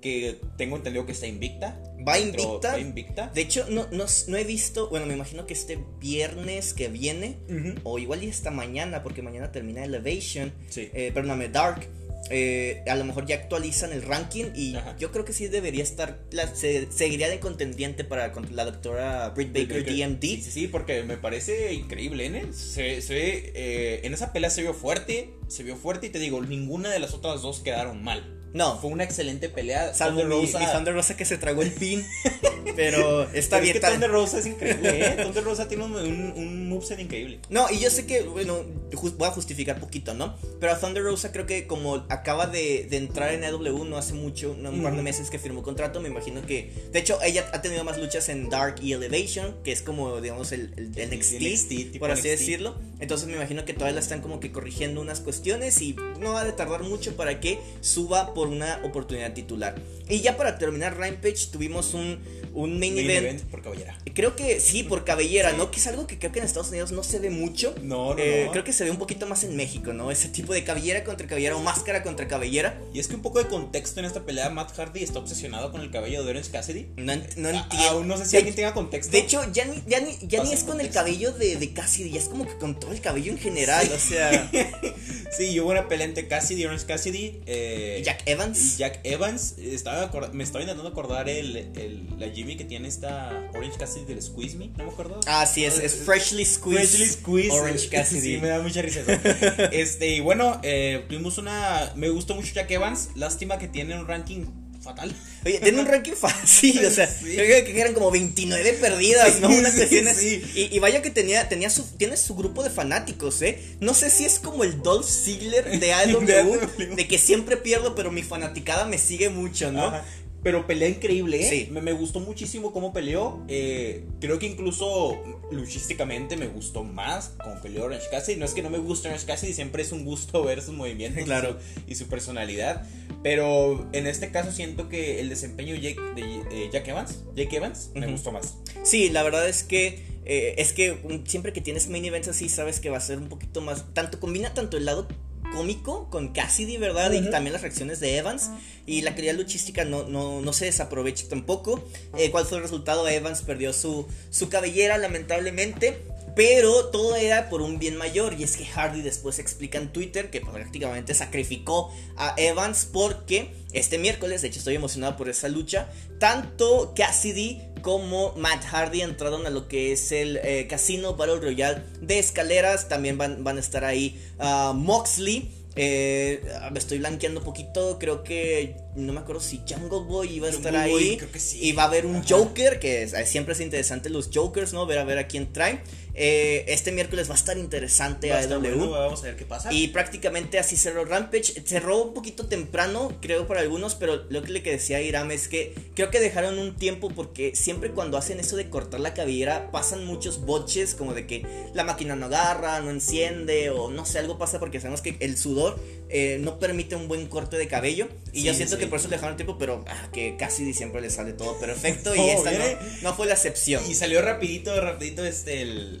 que tengo entendido que está invicta. Va invicta. Va invicta. De hecho, no, no, no he visto, bueno, me imagino que este viernes que viene, o igual y esta mañana, porque mañana termina Elevation, Sí. eh, perdóname, Dark. eh, a lo mejor ya actualizan el ranking y Ajá. yo creo que sí debería estar, la- se- seguiría de contendiente para contra la doctora Britt Baker, DMD. Sí, sí, sí, porque me parece increíble, ¿eh? Se, se ve, eh, en esa pelea se vio fuerte, se vio fuerte y te digo, ninguna de las otras dos quedaron mal. No, Fue una excelente pelea. salvo Thunder Rosa- mi Thunder Rosa que se tragó el pin, (laughs) pero está Pero bien. Es que está- Thunder Rosa es increíble, ¿eh? Thunder Rosa tiene un, un, un moveset increíble. No, y yo sé que, bueno, ju- voy a justificar poquito, ¿no? Pero a Thunder Rosa creo que como acaba de, de entrar en AW no hace mucho, no, un par de meses que firmó contrato, me imagino que... De hecho, ella ha tenido más luchas en Dark y Elevation, que es como, digamos, el, el, el NXT, por así NXT. decirlo. Entonces me imagino que todavía la están como que corrigiendo unas cuestiones y no va a tardar mucho para que suba por una oportunidad titular. Y ya para terminar Rampage tuvimos un, un main, Main event. event por cabellera. Creo que sí, por cabellera, ¿no? Que es algo que creo que en Estados Unidos no se ve mucho. No, no, Eh, no. Creo que se ve un poquito más en México, ¿no? Ese tipo de cabellera contra cabellera o máscara contra cabellera. Y es que un poco de contexto en esta pelea, Matt Hardy está obsesionado con el cabello de Orange Cassidy. No, ent- no entiendo. Aún no sé si de, alguien tenga contexto. de hecho, ya ni, ya ni, ya ni es con el cabello de, de Cassidy, ya es como que con todo el cabello en general, o sea. sí, (laughs) hubo una pelea entre Cassidy Orange Cassidy. eh, Jack Evans. Jack Evans. Estaba me estaba intentando acordar el, el- la Jimmy que tiene esta Orange Cassidy del Squeeze Me. No me acuerdo. Ah, sí, es, es Freshly Squeezed. Freshly Squeezed. Orange Cassidy. Sí, me da mucha risa eso. (laughs) este, y bueno, eh, tuvimos una. Me gustó mucho Jack Evans. Lástima que tiene un ranking fatal. Oye, tiene un ranking fácil, o sea, Sí. yo creo que eran como 29 perdidas, ¿no? Sí, Una sí, sí. Y, y vaya que tenía, tenía su, tiene su grupo de fanáticos, ¿eh? No sé si es como el Dolph Ziggler de (laughs) De AEW, AEW. de que siempre pierdo, pero mi fanaticada me sigue mucho, ¿no? Ajá. Pero pelea increíble, ¿eh? Sí. Me, me gustó muchísimo cómo peleó. eh, creo que incluso luchísticamente me gustó más como peleó Orange Cassidy. No es que no me guste Orange Cassidy, siempre es un gusto (laughs) ver sus movimientos Claro. y, su, y su personalidad. Pero en este caso siento que el desempeño Jake- de eh, Jack Evans, Jake Evans, me gustó más. Sí, la verdad es que eh, es que siempre que tienes main events así sabes que va a ser un poquito más tanto combina tanto el lado cómico con Cassidy, ¿verdad? Y también las reacciones de Evans y la calidad luchística no, no, no se desaprovecha tampoco. Eh, ¿Cuál fue el resultado? Evans perdió su, su cabellera lamentablemente. Pero todo era por un bien mayor. Y es que Hardy después explica en Twitter que prácticamente sacrificó a Evans porque este miércoles, de hecho estoy emocionado por esa lucha, tanto Cassidy como Matt Hardy entraron a lo que es el eh, Casino Battle Royale de escaleras. También van, van a estar ahí ah, Moxley. eh, me estoy blanqueando un poquito. Creo que no me acuerdo si Jungle Boy iba a estar Boy, ahí. creo que sí. Y va a haber un Ajá. Joker, que es- siempre es interesante los Jokers, ¿no? Ver a ver a quién traen. Eh, este miércoles va a estar interesante Va a a estar AEW. bueno, vamos a ver qué pasa. Y prácticamente así cerró Rampage. Cerró un poquito temprano, creo, para algunos, pero lo que le decía Iram es que creo que dejaron un tiempo porque siempre cuando hacen eso de cortar la cabellera pasan muchos boches, como de que la máquina no agarra, no enciende, o no sé, algo pasa porque sabemos que el sudor eh, no permite un buen corte de cabello. Y Sí, yo siento sí. que por eso le dejaron tiempo, pero ah, que casi siempre le sale todo perfecto. y (laughs) esta no, no fue la excepción. Y salió rapidito, rapidito este, el-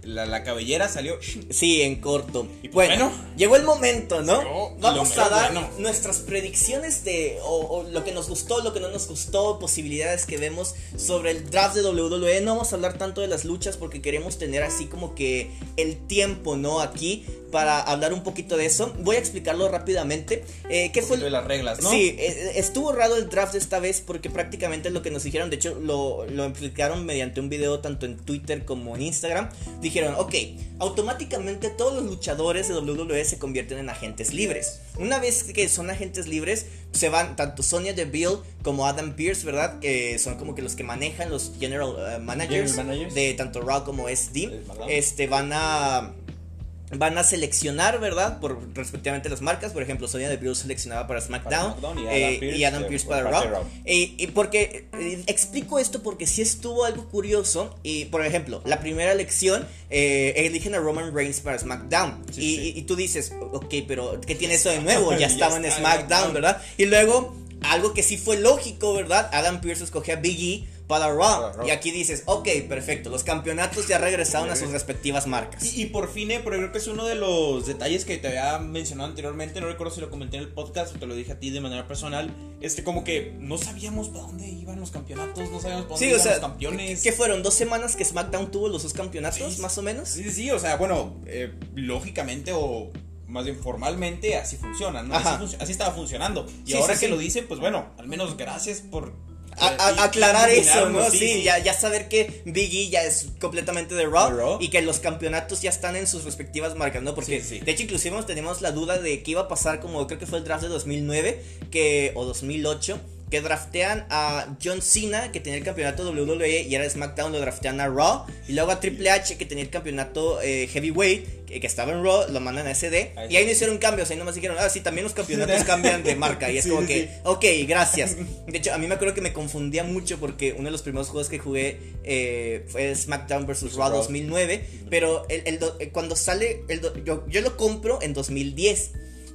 la, la cabellera salió... Sí, en corto. Y pues, bueno, bueno. llegó el momento, ¿no? Vamos a dar bueno. nuestras predicciones de o, o lo que nos gustó, lo que no nos gustó, posibilidades que vemos sobre el draft de WWE. No vamos a hablar tanto de las luchas porque queremos tener así como que el tiempo, ¿no? Aquí para hablar un poquito de eso. Voy a explicarlo rápidamente. Eh, ¿Qué fue de las reglas, ¿no? Sí, eh, estuvo raro el draft esta vez porque prácticamente lo que nos dijeron, de hecho lo, lo explicaron mediante un video tanto en Twitter como en Instagram. Dijeron, ok, automáticamente todos los luchadores de WWE se convierten en agentes libres. Una vez que son agentes libres, se van tanto Sonya Deville como Adam Pierce, ¿verdad? Que son como que los que manejan los general eh, managers, General managers. de tanto Raw como SD. SmackDown. Este van a van a seleccionar, ¿verdad? Por respectivamente las marcas. Por ejemplo, Sonya Deville seleccionaba para SmackDown, SmackDown y eh, Adam Pearce, y Adam eh, Pearce por para Raw. Y, porque eh, explico esto porque sí estuvo algo curioso. Y por ejemplo, la primera elección eh, eligen a Roman Reigns para SmackDown. Sí, y, sí. y- y tú dices, ok, pero ¿qué tiene eso de nuevo? (laughs) Ya estaba en SmackDown. ¿verdad? Y luego, algo que sí fue lógico, ¿verdad? Adam Pearce escogió a Big E para Raw. Para. Y aquí dices, ok, perfecto, los campeonatos ya regresaron a sus respectivas marcas. Y, y por fin, eh, pero creo que es uno de los detalles que te había mencionado anteriormente. No recuerdo si lo comenté en el podcast o te lo dije a ti de manera personal. Este, como que no sabíamos para dónde iban los campeonatos, no sabíamos para dónde Sí, o iban sea, los campeones. ¿qué fueron? ¿Dos semanas que SmackDown tuvo los dos campeonatos, Sí. más o menos? Sí, sí, o sea, bueno, eh, lógicamente o más bien formalmente así funciona, ¿no? Así, Ajá. func- así estaba funcionando. Y Sí, ahora sí, que sí. lo dicen, pues bueno, al menos gracias por... A- a- y- aclarar eso, ¿no? Sí, Ya, ya saber que Big E ya es completamente de Raw, y que los campeonatos ya están en sus respectivas marcas, ¿no? Porque Sí, sí. de hecho inclusive nos teníamos la duda de qué iba a pasar como creo que fue el draft de 2009 que, o 2008 que draftean a John Cena, que tenía el campeonato WWE y era de SmackDown, lo draftean a Raw. Y luego a Triple H, que tenía el campeonato eh, Heavyweight, que, que estaba en Raw, lo mandan a SD. Ahí y ahí no hicieron cambios, ahí nomás dijeron, ah, sí, también los campeonatos (laughs) cambian de marca. Y es Sí, como sí, que, ok, gracias. De hecho, a mí me acuerdo que me confundía mucho porque uno de los primeros juegos que jugué eh, fue SmackDown vs. Raw Raw. 2009. Pero el, el do- eh, cuando sale, el do- yo, yo lo compro en 2010.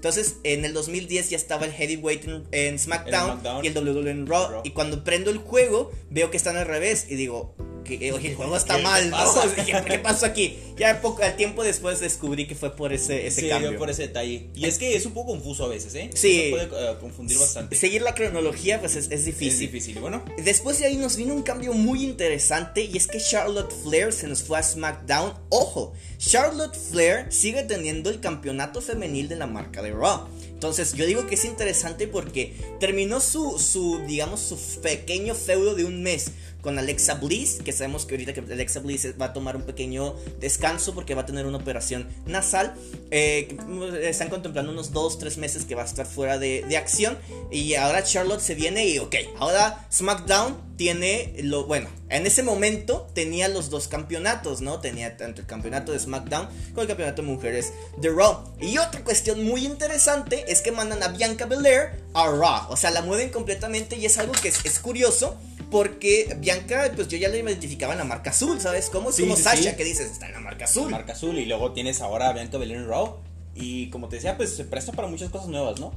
Entonces, en el 2010 ya estaba el Heavyweight en, en SmackDown, y el WWE en Raw, Raw. Y cuando prendo el juego, veo que están al revés. Y digo, que, eh, el juego (laughs) está ¿Qué mal, ¿no? ¿Qué, (laughs) qué pasó aquí? Ya poco, al tiempo después descubrí que fue por ese, ese Sí, cambio. por ese detalle. Y es que es un poco confuso a veces, ¿eh? Sí. Se puede eh, confundir bastante. Seguir la cronología, pues es, es difícil. Es difícil. Bueno, Después de ahí nos vino un cambio muy interesante y es que Charlotte Flair se nos fue a SmackDown. Ojo, Charlotte Flair sigue teniendo el campeonato femenil de la marca de Raw. Entonces yo digo que es interesante porque terminó su, su digamos, su pequeño feudo de un mes con Alexa Bliss, que sabemos que ahorita que Alexa Bliss va a tomar un pequeño descanso porque va a tener una operación nasal. Eh, están contemplando unos 2-3 meses que va a estar fuera de, de acción. Y ahora Charlotte se viene y ok, ahora SmackDown tiene lo bueno. En ese momento tenía los dos campeonatos, ¿no? Tenía tanto el campeonato de SmackDown como el campeonato de mujeres de Raw. Y otra cuestión muy interesante es que mandan a Bianca Belair a Raw. O sea, la mueven completamente y es algo que es, es curioso. Porque Bianca, pues yo ya la identificaba en la marca azul, ¿sabes? Como, es Sí, como sí, Sasha, sí. que dices, está en la marca azul. Marca azul. Y luego tienes ahora a Bianca Belair en Raw. Y como te decía, pues se presta para muchas cosas nuevas, ¿no?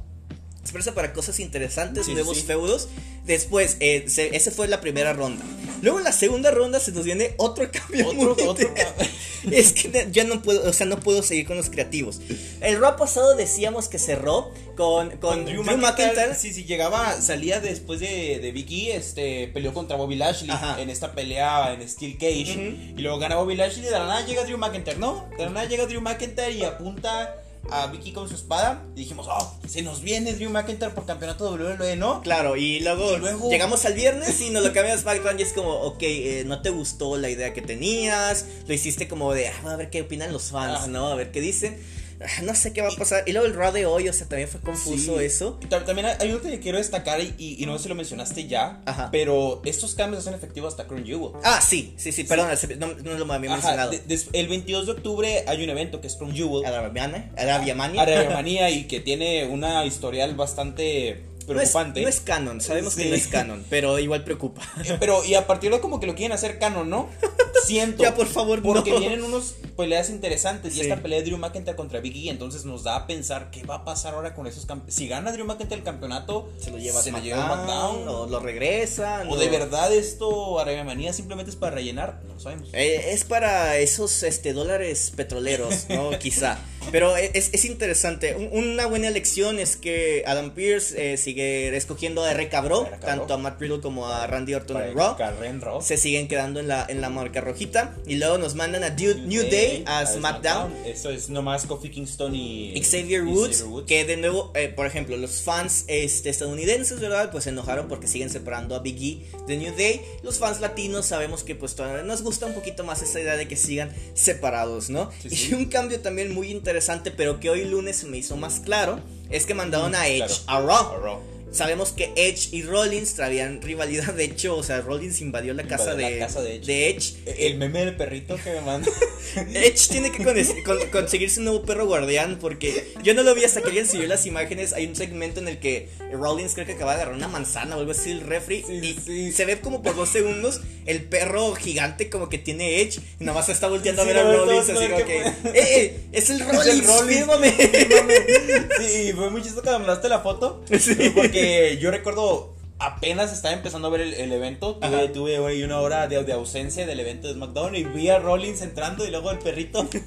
Expresa para cosas interesantes, Sí, nuevos sí. feudos. Después, eh, se- esa fue la primera ronda. Luego en la segunda ronda se nos viene otro (laughs) cambio. Otro- muy otro. (laughs) Es que ya no puedo, o sea, no puedo seguir con los creativos. El Raw pasado decíamos que cerró con, con, Drew, McIntyre. Sí, sí, llegaba, salía después de, de Vicky, este, peleó contra Bobby Lashley Ajá. en esta pelea en Steel Cage. Ujú. Y luego gana Bobby Lashley y de la nada llega Drew McIntyre, ¿no? De la nada llega Drew McIntyre y apunta a Vicky con su espada. Y dijimos, oh, se nos viene Drew McIntyre por campeonato WWE, ¿no? Claro, y luego, Y luego- llegamos al viernes y nos lo cambiamos SmackDown y es como, ok, eh, no te gustó la idea que tenías, lo hiciste como de, ah, a ver qué opinan los fans, Ah. ¿no? A ver qué dicen. Ah, (laughs) No sé qué va a pasar. Y luego el Raw de hoy, o sea, también fue confuso Sí. eso. Y También hay algo que quiero destacar y, y- y no sé si lo mencionaste ya, Ajá. pero estos cambios hacen efectivos hasta Crown Jewel. Ah, sí, sí, sí, perdón, no, no lo había mencionado. de- el 22 de octubre hay un evento que es Crown Jewel. Arabiana, Arabia Mania. Arabia Manía (laughs) y que tiene una historial bastante No es, preocupante. no es canon, sabemos que no es canon, pero igual preocupa. Eh, Pero y a partir de como que lo quieren hacer canon, ¿no? (laughs) Siento. (laughs) Ya, por favor, Porque no. vienen unos peleas interesantes Sí. y esta pelea de Drew McIntyre contra Big E, entonces nos da a pensar qué va a pasar ahora con esos campeonatos. Si gana Drew McIntyre el campeonato, Se lo lleva se a SmackDown. o lo regresan. O de verdad esto, Arabia Manía, simplemente es para rellenar, no lo sabemos. Eh, es para esos este, dólares petroleros, ¿no? (laughs) Quizá. Pero es, es interesante. Un- una buena elección es que Adam Pierce eh, sigue escogiendo a R. Cabró. tanto a Matt Riddle como a Randy Orton en Raw. Se siguen quedando en la, en la marca rojita. Y luego nos mandan a Du- New, Day, a SmackDown. Eso es nomás Kofi Kingston y Xavier y Woods, Xavier Woods. que de nuevo, eh, por ejemplo, los fans este, estadounidenses, ¿verdad? Pues se enojaron porque siguen separando a Big E de New Day. Los fans latinos sabemos que pues todavía nos gusta un poquito más esa idea de que sigan separados, ¿no? Sí, y sí. un cambio también muy interesante, pero que hoy lunes me hizo más claro, es que mandaron a Edge Mm, Claro. a Raw. A Raw. Sabemos que Edge y Rollins traían rivalidad, de hecho, o sea, Rollins invadió la casa, de, casa de Edge. de Edge. El meme del perrito que me manda. (laughs) Edge tiene que con- con- conseguirse un nuevo perro guardián porque yo no lo vi hasta que alguien subió las imágenes. Hay un segmento en el que Rollins creo que acaba de agarrar una manzana o algo así el refri Sí, y sí. se ve como por dos segundos el perro gigante como que tiene Edge y nada más está volteando Sí, a ver a Rollins así como que. ¡Eh, eh! ¡Es el (laughs) Rollins! Rollins. ¡Fírmame! (laughs) Sí, fue muy chistoso cuando me mandaste la foto. Sí. Porque yo recuerdo apenas estaba empezando a ver el, el evento. Tuve, tuve una hora de, de ausencia del evento de SmackDown y vi a Rollins entrando y luego el perrito. (laughs)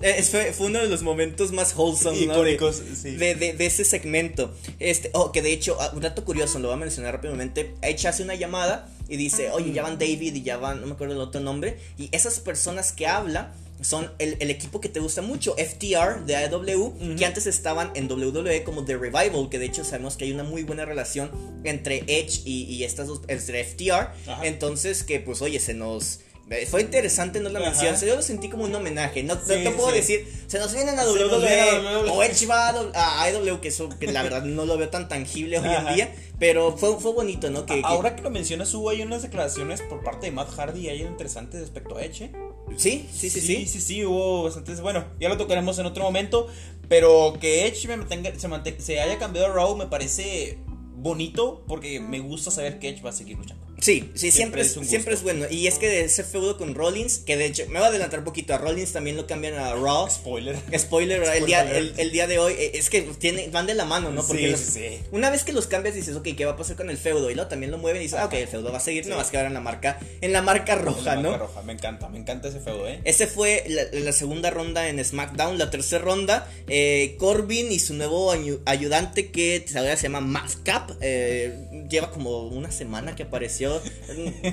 Eh, fue, fue uno de los momentos más wholesome ¿no? de, Icónicos, sí. de, de- de ese segmento. Este, oh, que de hecho, ah, un dato curioso, lo voy a mencionar rápidamente. Edge hace una llamada y dice, oye, ya van David y ya van, no me acuerdo el otro nombre. Y esas personas que habla son el, el equipo que te gusta mucho, FTR de AEW, que antes estaban en WWE como The Revival, que de hecho sabemos que hay una muy buena relación entre Edge y, y estas dos, entre FTR. Ajá. Entonces, que pues, oye, se nos... Fue interesante, no la mención. Yo lo sentí como un homenaje. No, no te puedo sí. decir, se nos vienen a nos vienen a WWE WWE. o Edge va a AEW, que eso que la verdad no lo veo tan tangible hoy Ajá. en día. Pero fue, fue bonito, ¿no? Que, Ahora que lo mencionas, hubo ahí unas declaraciones por parte de Matt Hardy ahí interesantes respecto a Edge. ¿eh? sí, sí, sí, sí. sí, sí, sí, hubo bastantes. Bueno, ya lo tocaremos en otro momento. Pero que Edge me mantenga- se, mante- se haya cambiado a Raw me parece bonito porque me gusta saber que Edge va a seguir luchando. Sí, sí, siempre, Siempre es, siempre es bueno. Y es que de ese feudo con Rollins, que de hecho, me voy a adelantar un poquito, a Rollins también lo cambian a Raw. Spoiler. Spoiler, el, día, el, el día de hoy, eh, es que tiene, van de la mano, ¿no? Porque Sí, los- sí, sí. una vez que los cambias dices, ok, ¿qué va a pasar con el feudo? Y luego también lo mueven y dices, ah, ok, el feudo va a seguir, no vas a quedar en la marca, en la marca roja, La ¿no? marca roja, me encanta, me encanta ese feudo, ¿eh? Ese fue la, la segunda ronda en SmackDown. La tercera ronda, eh, Corbin y su nuevo ayu- ayudante que ahora se llama Madcap. eh, lleva como una semana que apareció.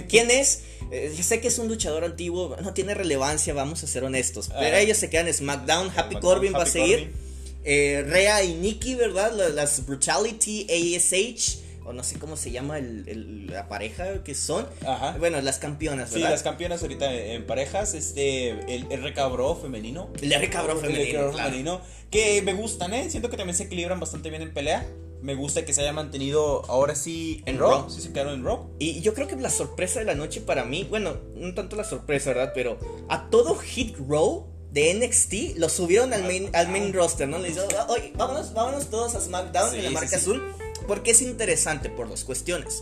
¿Quién es? Eh, sé que es un luchador antiguo, no tiene relevancia, vamos a ser honestos. Pero Ah. ellos se quedan en SmackDown. Happy Corbin va a seguir. Corbin. Eh, Rhea y Nikki, ¿verdad? La- Las Brutality, ASH. o no sé cómo se llama el, el- la pareja que son. Ajá. Bueno, las campeonas, Sí, ¿verdad? las campeonas ahorita en parejas, este, el R Cabro femenino. El R cabrón El femenino, Cabro claro. femenino, que me gustan, ¿eh? Siento que también se equilibran bastante bien en pelea. Me gusta que se haya mantenido ahora sí En en Raw. Raw. Sí se quedaron en Raw. Y yo creo que la sorpresa de la noche para mí, bueno, no tanto la sorpresa, ¿verdad? Pero a todo Hit Row de NXT lo subieron al main, al main roster, ¿no? Le dijeron, oye, vámonos, vámonos todos a SmackDown Sí, en la marca sí. azul. Porque es interesante por dos cuestiones.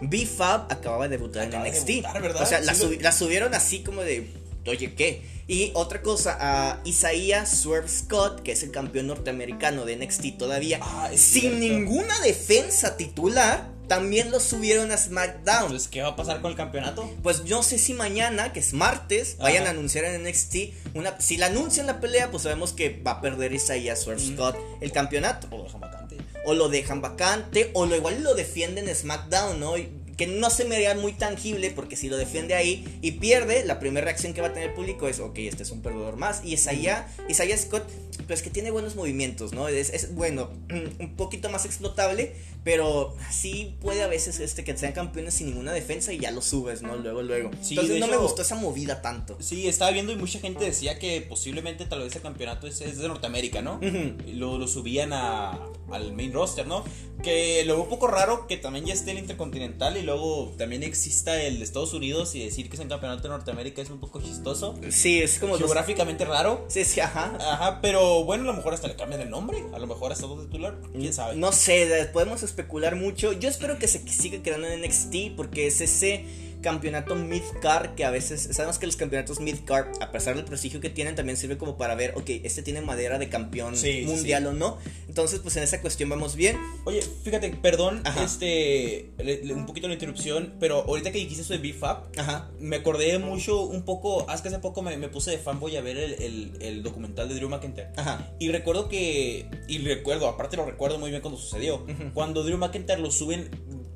B-Fab acababa de debutar Acaba en de NXT. O sea, subi- la subieron así como de, oye, ¿qué? Y otra cosa, a Isaiah Swerve Scott, que es el campeón norteamericano de NXT todavía, Ah, sin cierto. ninguna defensa titular, también lo subieron a SmackDown. Entonces, ¿qué va a pasar con el campeonato? Pues no sé si mañana, que es martes, vayan a anunciar en NXT una. Si la anuncian la pelea, pues sabemos que va a perder Isaiah Swerve Mm. Scott el campeonato. O lo dejan vacante. O lo dejan vacante, o lo igual lo defienden en SmackDown, ¿no? Y que no se me haría muy tangible, porque si lo defiende ahí y pierde, la primera reacción que va a tener el público es, ok, este es un perdedor más. Y Isaiah, Isaiah Scott, pues que tiene buenos movimientos, ¿no? Es, es, bueno, (clears throat) un poquito más explotable, pero sí puede a veces este, que sean campeones sin ninguna defensa y ya lo subes, ¿no? Luego, luego. Sí, Entonces no me gustó esa movida tanto. Sí, estaba viendo y mucha gente decía que posiblemente tal vez el campeonato es, es de Norteamérica, ¿no? Y lo, lo subían a, al main roster, ¿no? Que lo veo un poco raro que también ya esté el Intercontinental y luego también exista el de Estados Unidos y decir que es el campeonato de Norteamérica es un poco chistoso. Sí, es como... Geográficamente raro. Sí, sí, ajá. Ajá, pero bueno, a lo mejor hasta le cambian el nombre. A lo mejor hasta otro titular. ¿Quién sabe? No sé, de- podemos especular mucho. Yo espero que se siga quedando en NXT porque es ese campeonato mid-card que a veces, sabemos que los campeonatos mid-card, a pesar del prestigio que tienen, también sirve como para ver, ok, este tiene madera de campeón Sí, mundial sí. o no. Entonces, pues en esa cuestión vamos bien. Oye, fíjate, perdón, Ajá. este, le- le- un poquito la interrupción, pero ahorita que dijiste eso de BFAP, Ajá. me acordé mucho, un poco, hace que hace poco me, me puse de fanboy a ver el, el- el documental de Drew McIntyre. Ajá. Y recuerdo que, y recuerdo, aparte lo recuerdo muy bien cuando sucedió, cuando Drew McIntyre lo suben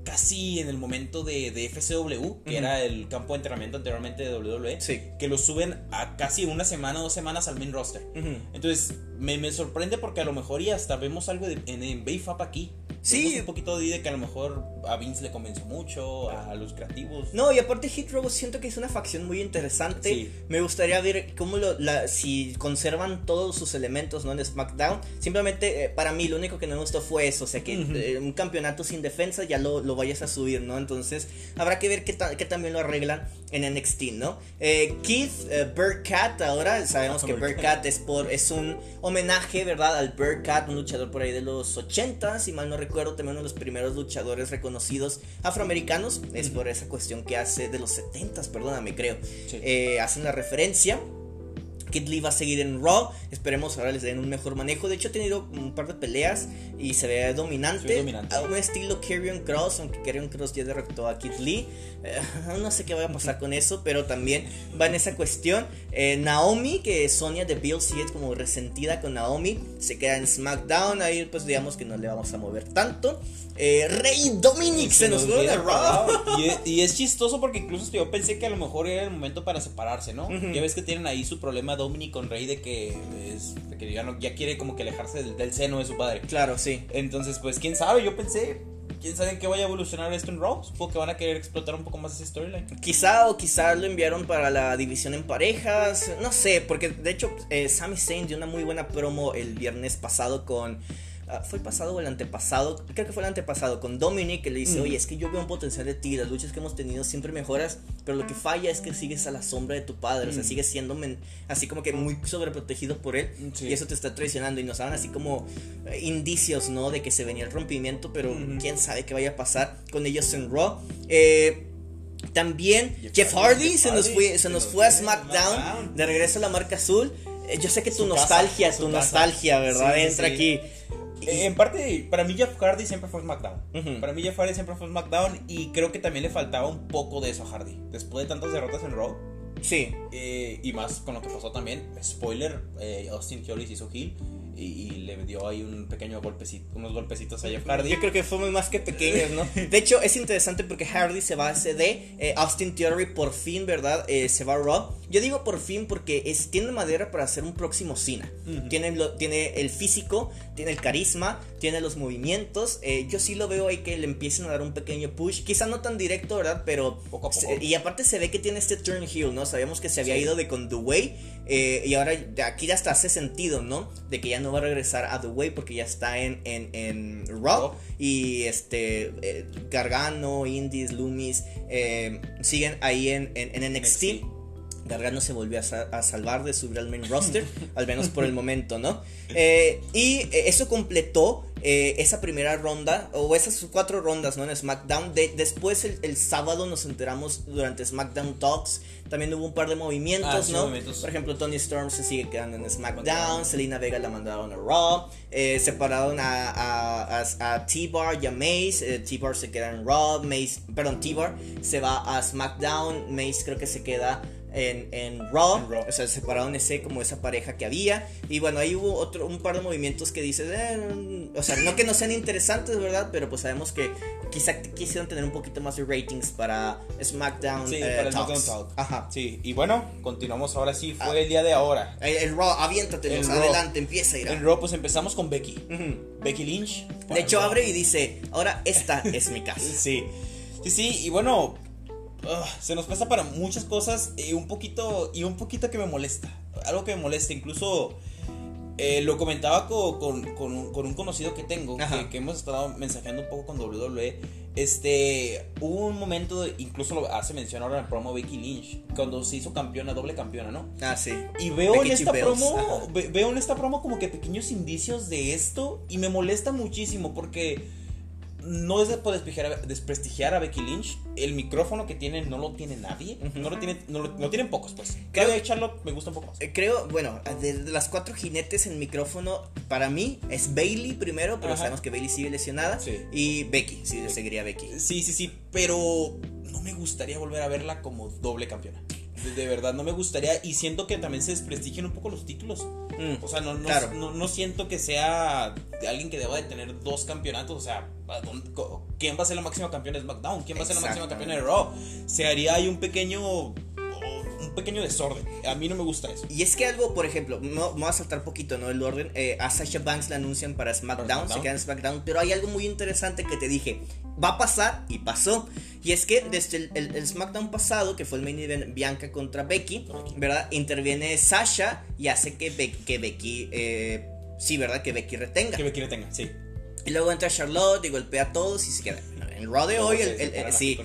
casi en el momento de, de FCW, que era el campo de entrenamiento anteriormente de WWE, Sí. que lo suben a casi una semana, dos semanas al main roster. Entonces, me, me sorprende porque a lo mejor y hasta vemos algo de, en, en Bayfap aquí. Sí. Un poquito de, que a lo mejor a Vince le convenció mucho, a, los creativos. No, y aparte Hit Row siento que es una facción muy interesante. Sí. Me gustaría ver cómo lo, la, si conservan todos sus elementos ¿no? en SmackDown. Simplemente eh, para mí lo único que no me gustó fue eso. O sea que eh, un campeonato sin defensa ya lo, lo vayas a subir, ¿no? Entonces habrá que ver qué, ta- qué también lo arreglan en NXT, ¿no? Eh, Keith eh, ahora sabemos que. Burkhat es, por, es un homenaje, ¿verdad? Al Burkhat, un luchador por ahí de los 80, si mal no recuerdo, también uno de los primeros luchadores reconocidos afroamericanos. Es por esa cuestión que hace de los 70, perdóname, creo. Sí. Eh, hacen la referencia. Kid Lee va a seguir en Raw. Esperemos ahora les den un mejor manejo. De hecho, ha tenido un par de peleas y se ve dominante. A un estilo Karrion Cross, aunque Karrion Cross ya derrotó a Kid Lee. Eh, (laughs) no sé qué vaya a pasar con eso, pero también va en esa cuestión. Eh, Naomi, que Sonia de Bill sí es como resentida con Naomi, se queda en SmackDown. Ahí, pues digamos que no le vamos a mover tanto. Eh, Rey Dominic se, nos fue de Raw. (laughs) Y es, y es chistoso porque incluso yo pensé que a lo mejor era el momento para separarse, ¿no? Ya ves que tienen ahí su problema Dominic con Rey de que, es, de que ya, no, ya quiere como que alejarse del, del seno de su padre. Claro, sí. Entonces, pues, quién sabe, yo pensé, quién sabe en qué vaya a evolucionar esto en Raw. Supongo que van a querer explotar un poco más ese storyline. Quizá o quizá lo enviaron para la división en parejas, no sé, porque de hecho eh, Sami Zayn dio una muy buena promo el viernes pasado con... ah, ¿Fue el pasado o el antepasado? Creo que fue el antepasado con Dominic que le dice, oye, es que yo veo un potencial de ti, las luchas que hemos tenido siempre mejoras, pero lo que falla es que sigues a la sombra de tu padre, o sea, Mm. sigues siendo así como que muy sobreprotegido por él Sí. y eso te está traicionando y nos daban así como eh, indicios, ¿no? De que se venía el rompimiento, pero quién sabe qué vaya a pasar con ellos en Raw. Eh, también Jeff Jeff Hardy, Jeff se nos fue, se se nos fue a SmackDown, SmackDown. de regreso a la marca azul. Eh, Yo sé que tu casa, nostalgia, tu casa. nostalgia, ¿verdad? Sí, Entra sí. aquí. Eh, En parte, para mí Jeff Hardy siempre fue SmackDown. Para mí Jeff Hardy siempre fue SmackDown y creo que también le faltaba un poco de eso a Hardy. Después de tantas derrotas en Raw Sí, eh, y más con lo que pasó también, spoiler, eh, Austin Theory hizo heel. Y, y le dio ahí un pequeño golpecito, unos golpecitos a Jeff Hardy. Yo creo que fuimos más que pequeños, ¿no? (laughs) De hecho, es interesante porque Hardy se va a CD, eh, Austin Theory por fin, ¿verdad? Eh, se va a Raw. Yo digo por fin porque es, tiene madera para hacer un próximo Cena. tiene, lo- tiene el físico, tiene el carisma, tiene los movimientos. eh, yo sí lo veo ahí que le empiecen a dar un pequeño push. Quizá no tan directo, ¿verdad? Pero. Poco a poco. se- y aparte se ve que tiene este turn heel, ¿no? Sabíamos que se había Sí. ido de con The Way. Eh, y ahora de aquí ya hasta hace sentido, ¿no? De que ya no va a regresar a The Way porque ya está en, en, en Raw. Raw. Y este eh, Gargano, Indies, Loomis eh, siguen ahí en, en, en NXT. NXT. Gargano se volvió a, sa- a salvar de subir al main (laughs) roster, al menos por el momento, ¿no? Eh, y eh, eso completó eh, esa primera ronda, o esas cuatro rondas, ¿no? En SmackDown. De- después, el, el sábado, nos enteramos durante SmackDown Talks. También hubo un par de movimientos, Ah, sí, ¿no? Por ejemplo, Tony Storm se sigue quedando en SmackDown. Selena Vega la mandaron a Raw. eh, separaron a, a, a- a T-Bar y a Mace. T-Bar se queda en Raw. Mace, perdón, T-Bar se va a SmackDown. Mace creo que se queda en, en Raw. En Raw. O sea, separaron ese como esa pareja que había. Y bueno, ahí hubo otro, un par de movimientos que dices, eh, mm, o sea, no que no sean interesantes, ¿verdad? Pero pues sabemos que quizá quisieron tener un poquito más de ratings para SmackDown. Sí, eh, para el Talks. SmackDown Talk. Ajá. Sí, y bueno, continuamos ahora sí, fue Ah. el día de ahora. El, el Raw, aviéntatelos, El Raw. adelante, empieza a ir. En Raw pues empezamos con Becky. Becky Lynch. De hecho, abre y dice, ahora esta es mi casa. (laughs) Sí, sí, sí, y bueno, ah, se nos pasa para muchas cosas y un poquito, y un poquito que me molesta, algo que me molesta, incluso eh, lo comentaba co- con, con un, con un conocido que tengo, que, que hemos estado mensajeando un poco con WWE, este, hubo un momento, incluso lo hace mención ahora en el promo Becky Lynch, cuando se hizo campeona, doble campeona, ¿no? Ah, sí. Y veo Becky en esta Bells, promo, ve- veo en esta promo como que pequeños indicios de esto y me molesta muchísimo porque no es de por desprestigiar a, desprestigiar a Becky Lynch, el micrófono que tiene no lo tiene nadie, no lo tiene, no lo, no tienen pocos pues. Creo- que Charlotte me gusta un poco más. Eh, Creo, bueno, de, de las cuatro jinetes en micrófono, para mí es Bailey primero, pero Ajá. sabemos que Bailey sigue lesionada. Sí. Y Becky, sí, yo seguiría Becky. Sí, sí, sí, pero no me gustaría volver a verla como doble campeona. De, verdad, no me gustaría y siento que también se desprestigian un poco los títulos. Mm, O sea, no, no, Claro. no, no siento que sea de alguien que deba de tener dos campeonatos. O sea, ¿a dónde- co- ¿quién va a ser la máxima campeona de SmackDown? ¿Quién va a ser la máxima campeona de Raw? Se haría ahí un pequeño. Un pequeño desorden. A mí no me gusta eso. Y es que algo, por ejemplo, no, me voy a saltar poquito, ¿no? El orden. eh, a Sasha Banks la anuncian para SmackDown, Para se SmackDown. queda en SmackDown. Pero hay algo muy interesante que te dije. Va a pasar y pasó. Y es que desde el, el- el SmackDown pasado, que fue el main event Bianca contra Becky. ¿verdad? Interviene Sasha y hace que, Be- que Becky. eh, sí, ¿verdad? Que Becky retenga. Que Becky le tenga, sí. Y luego entra Charlotte y golpea a todos y se queda. En el Raw de hoy, el, sí.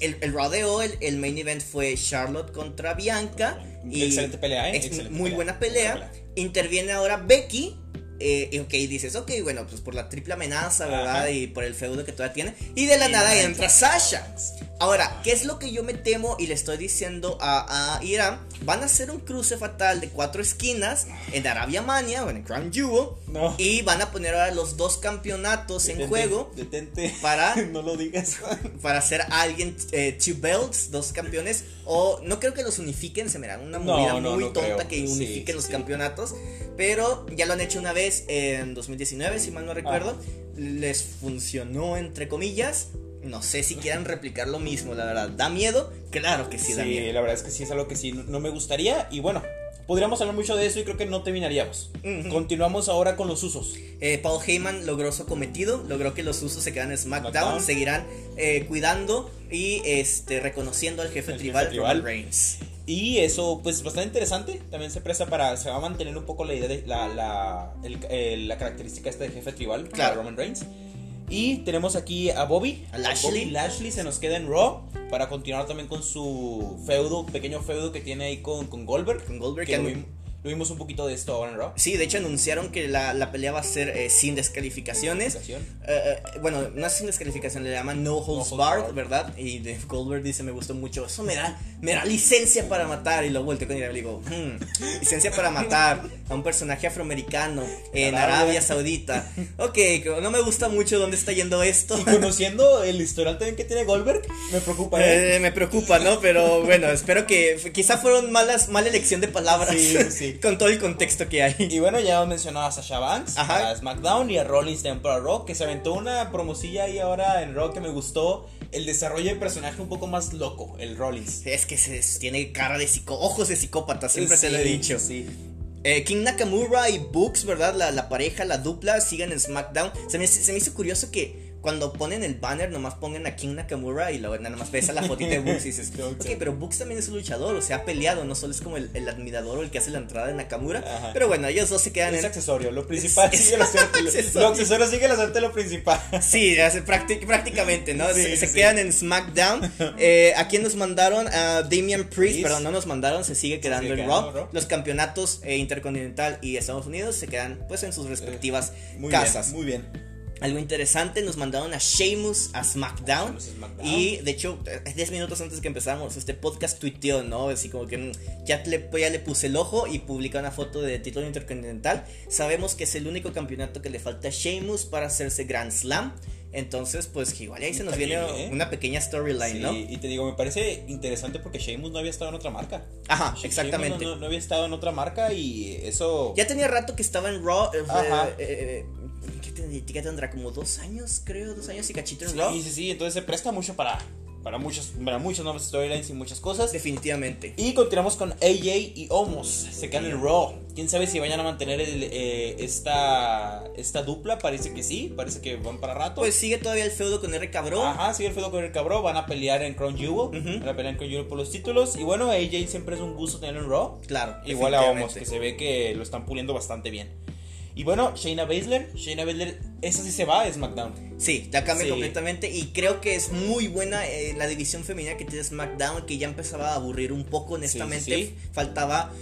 El, el Raw de hoy, el, main event fue Charlotte contra Bianca. Y Excelente pelea, ¿eh? Excelente muy pelea. buena pelea. Buena pelea. Interviene ahora Becky. Eh, y ok, dices, ok, bueno, pues por la triple amenaza, ¿verdad? Ajá. Y por el feudo que todavía tiene. Y de la Y nada entra entra Sasha. Ahora, ¿qué es lo que yo me temo y le estoy diciendo a, a Irán? Van a hacer un cruce fatal de cuatro esquinas en Arabia Mania o en Crown Jewel. No. Y van a poner ahora los dos campeonatos en juego Detente. para (laughs) no lo digas. (laughs) para hacer a alguien eh, two belts, dos campeones, o no creo que los unifiquen, se me da una No, movida no, muy tonta creo. que unifiquen sí, los sí. campeonatos, pero ya lo han hecho una vez en 2019, si mal no recuerdo, les funcionó entre comillas, no sé si quieran replicar lo mismo, la verdad, ¿da miedo? Claro que sí, Sí, da miedo. la verdad es que sí es algo que sí no me gustaría. Y bueno, podríamos hablar mucho de eso y creo que no terminaríamos. Continuamos ahora con los usos. Eh, Paul Heyman logró su cometido, logró que los usos se quedan en SmackDown, SmackDown. seguirán eh, cuidando y este reconociendo al jefe El tribal, jefe tribal. Roman Reigns. Y eso, pues, bastante interesante. También se presta para. Se va a mantener un poco la idea de. La, la, el- el- la característica esta de jefe tribal. para Claro. Roman Reigns. Y tenemos aquí a Bobby. A Lashley. Bobby Lashley se nos queda en Raw. Para continuar también con su feudo, pequeño feudo que tiene ahí con, con Goldberg. Con Goldberg, Que lo, lo vimos un poquito de esto ahora en Raw. Sí, de hecho anunciaron que la, la pelea va a ser eh, sin descalificaciones. Eh, eh, bueno, no es sin descalificación, le llaman no holds holds barred, barred. ¿verdad? Y Goldberg dice, me gustó mucho, eso me da, me da licencia para matar. Y lo volteo con Irán y le digo, "Hmm, licencia para matar a un personaje afroamericano en Arabia. Arabia Saudita. Ok, no me gusta mucho dónde está yendo esto. Y (laughs) conociendo el historial también que tiene Goldberg, me preocupa. Eh, me preocupa, ¿no? Pero bueno, espero que quizá fueron malas, mala elección de palabras. Sí, sí. Sí. Con todo el contexto que hay. Y bueno, ya hemos mencionado a Sasha Banks, Ajá. a SmackDown y a Rollins también para Raw, que se aventó una promosilla ahí ahora en Raw que me gustó. El desarrollo del personaje un poco más loco, el Rollins. Es que se, tiene cara de psicó, ojos de psicópata, siempre te lo he dicho. Sí. Eh, King Nakamura y Books, ¿verdad? La, la pareja, la dupla, siguen en SmackDown. Se me, se me hizo curioso que cuando ponen el banner, nomás pongan a King Nakamura y luego nada más ves a la fotita de Books y dices, (laughs) ok, pero Books también es un luchador, o sea, ha peleado, no solo es como el, el admirador o el que hace la entrada de Nakamura. Ajá. Pero bueno, ellos dos se quedan Es en. accesorio, lo principal (laughs) Es- sigue la suerte. Lo, accesorio. lo accesorio sigue la suerte lo principal. (laughs) Sí, prácticamente, ¿no? Sí, se se quedan en SmackDown. Eh, ¿A quién nos mandaron? A Damian Priest, Priest. pero no nos mandaron, se sigue quedando sigue en Raw. Los campeonatos eh, Intercontinental y Estados Unidos se quedan pues en sus respectivas Muy casas. bien, muy bien. Algo interesante, nos mandaron a Sheamus a SmackDown. Y de hecho, eh, 10 minutos antes que empezamos, este podcast tuiteó, ¿no? Así como que mm, ya le, ya le puse el ojo y publica una foto de título intercontinental. Sabemos que es el único campeonato que le falta a Sheamus para hacerse Grand Slam. Entonces, pues igual ahí se nos viene ¿eh? una pequeña storyline, Sí, ¿no? y te digo, me parece interesante porque Sheamus no había estado en otra marca. Ajá, exactamente. No, no- no había estado en otra marca y eso. Ya tenía rato que estaba en Raw. eh, Ajá. eh, eh, ¿qué, ten- qué tendrá? Como dos años, creo, dos años y cachito en Sí, sí, sí, entonces se presta mucho para, para, muchos, para muchas nuevas storylines y muchas cosas. Definitivamente. Y continuamos con AJ y Omos. Se quedan en Raw. Quién sabe si vayan a mantener el, eh, esta, esta dupla. Parece que sí. Parece que van para rato. Pues sigue todavía el feudo con R. Cabrón. Ajá, sigue el feudo con el cabrón. Van a pelear en Crown Jewel. Van a pelear en Crown Jewel por los títulos. Y bueno, AJ siempre es un gusto tenerlo en Raw. Claro. Igual a Omos, que se ve que lo están puliendo bastante bien. Y bueno, Shayna Baszler. Shayna Baszler, esa sí se va a SmackDown. Sí, ya cambia Sí. completamente y creo que es muy buena eh, la división femenina que tiene SmackDown, que ya empezaba a aburrir un poco, honestamente. sí. Faltaba...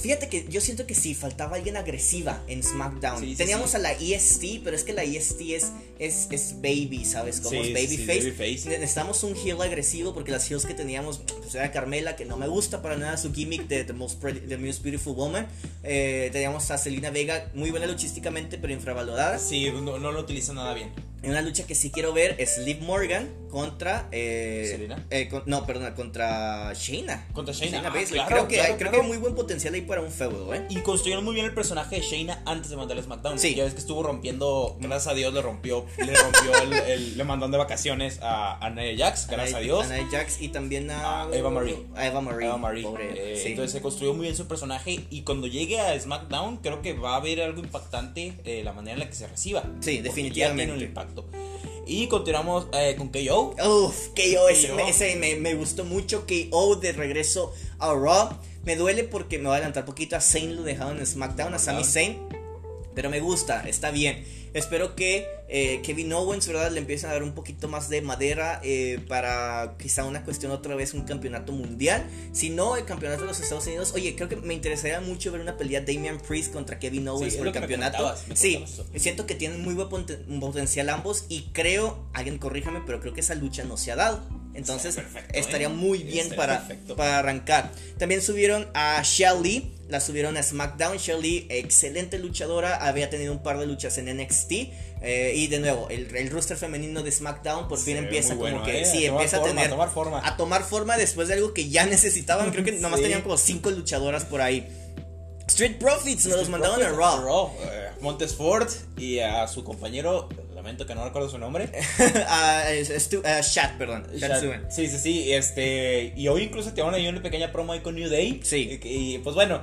Fíjate que yo siento que sí, faltaba alguien agresiva en SmackDown. Sí, sí, Teníamos sí. a la EST, pero es que la EST es, es, es baby, ¿sabes? Como es babyface. Necesitamos un heel agresivo porque las heels que teníamos pues, era Carmela, que no me gusta para nada su gimmick de The Most, Pretty- The Most Beautiful Woman. Eh, teníamos a Selena Vega, muy buena luchísticamente, pero infravalorada. Sí, no, no lo utiliza nada bien. En una lucha que sí quiero ver es Liv Morgan contra. Eh, ¿Selena? eh, con- no, perdona, contra Shayna. Contra Shayna, ah, Baszler. claro, creo que, claro, hay, creo claro. que hay muy buen potencial ahí para un feudo, ¿eh? Y construyeron muy bien el personaje de Shayna antes de mandarle a SmackDown. Sí. Ya ves que estuvo rompiendo, gracias a Dios le rompió, le rompió el, el- le mandaron de vacaciones a, a Nia Jax, gracias a Ana- Dios. Ana Jax y también a. A Eva Marie. A Eva Marie. Eva Marie. Pobre, Eh, sí. Entonces se construyó muy bien su personaje y cuando llegue a SmackDown creo que va a haber algo impactante eh, la manera en la que se reciba. Sí, ya definitivamente. tiene un impacto. Y continuamos eh, con KO. Uf, KO, ese, KO. ese me, me gustó mucho. KO de regreso a Raw. Me duele porque me voy a adelantar poquito. A Zayn lo dejaron en SmackDown, a Sami Zayn. Pero me gusta, está bien. Espero que eh, Kevin Owens, ¿verdad? Le empiecen a dar un poquito más de madera eh, para quizá una cuestión otra vez, un campeonato mundial. Si no, el campeonato de los Estados Unidos. Oye, creo que me interesaría mucho ver una pelea Damian Priest contra Kevin Owens por el me campeonato. me Sí, eso. siento que tienen muy buen poten- potencial ambos y creo, alguien corríjame, pero creo que esa lucha no se ha dado. Entonces perfecto, estaría ¿eh? muy bien Está para, perfecto. para arrancar. También subieron a Shelly, la subieron a SmackDown. Shelly, excelente luchadora, había tenido un par de luchas en NXT. eh, y de nuevo, el, el roster femenino de SmackDown por fin empieza como bueno, que ¿eh? sí, A tomar empieza a forma, tener a tomar forma. a tomar forma después de algo que ya (laughs) necesitaban. Creo que nomás Sí. tenían como cinco luchadoras por ahí. Street Profits nos los mandaron a Raw. eh, Montes Ford y a su compañero, lamento que no recuerdo su nombre. (laughs) a, Stu- a Shat, perdón. Shat. Sí, sí, sí, este, y hoy incluso te van ahí una pequeña promo ahí con New Day. Sí. Y, y, pues bueno,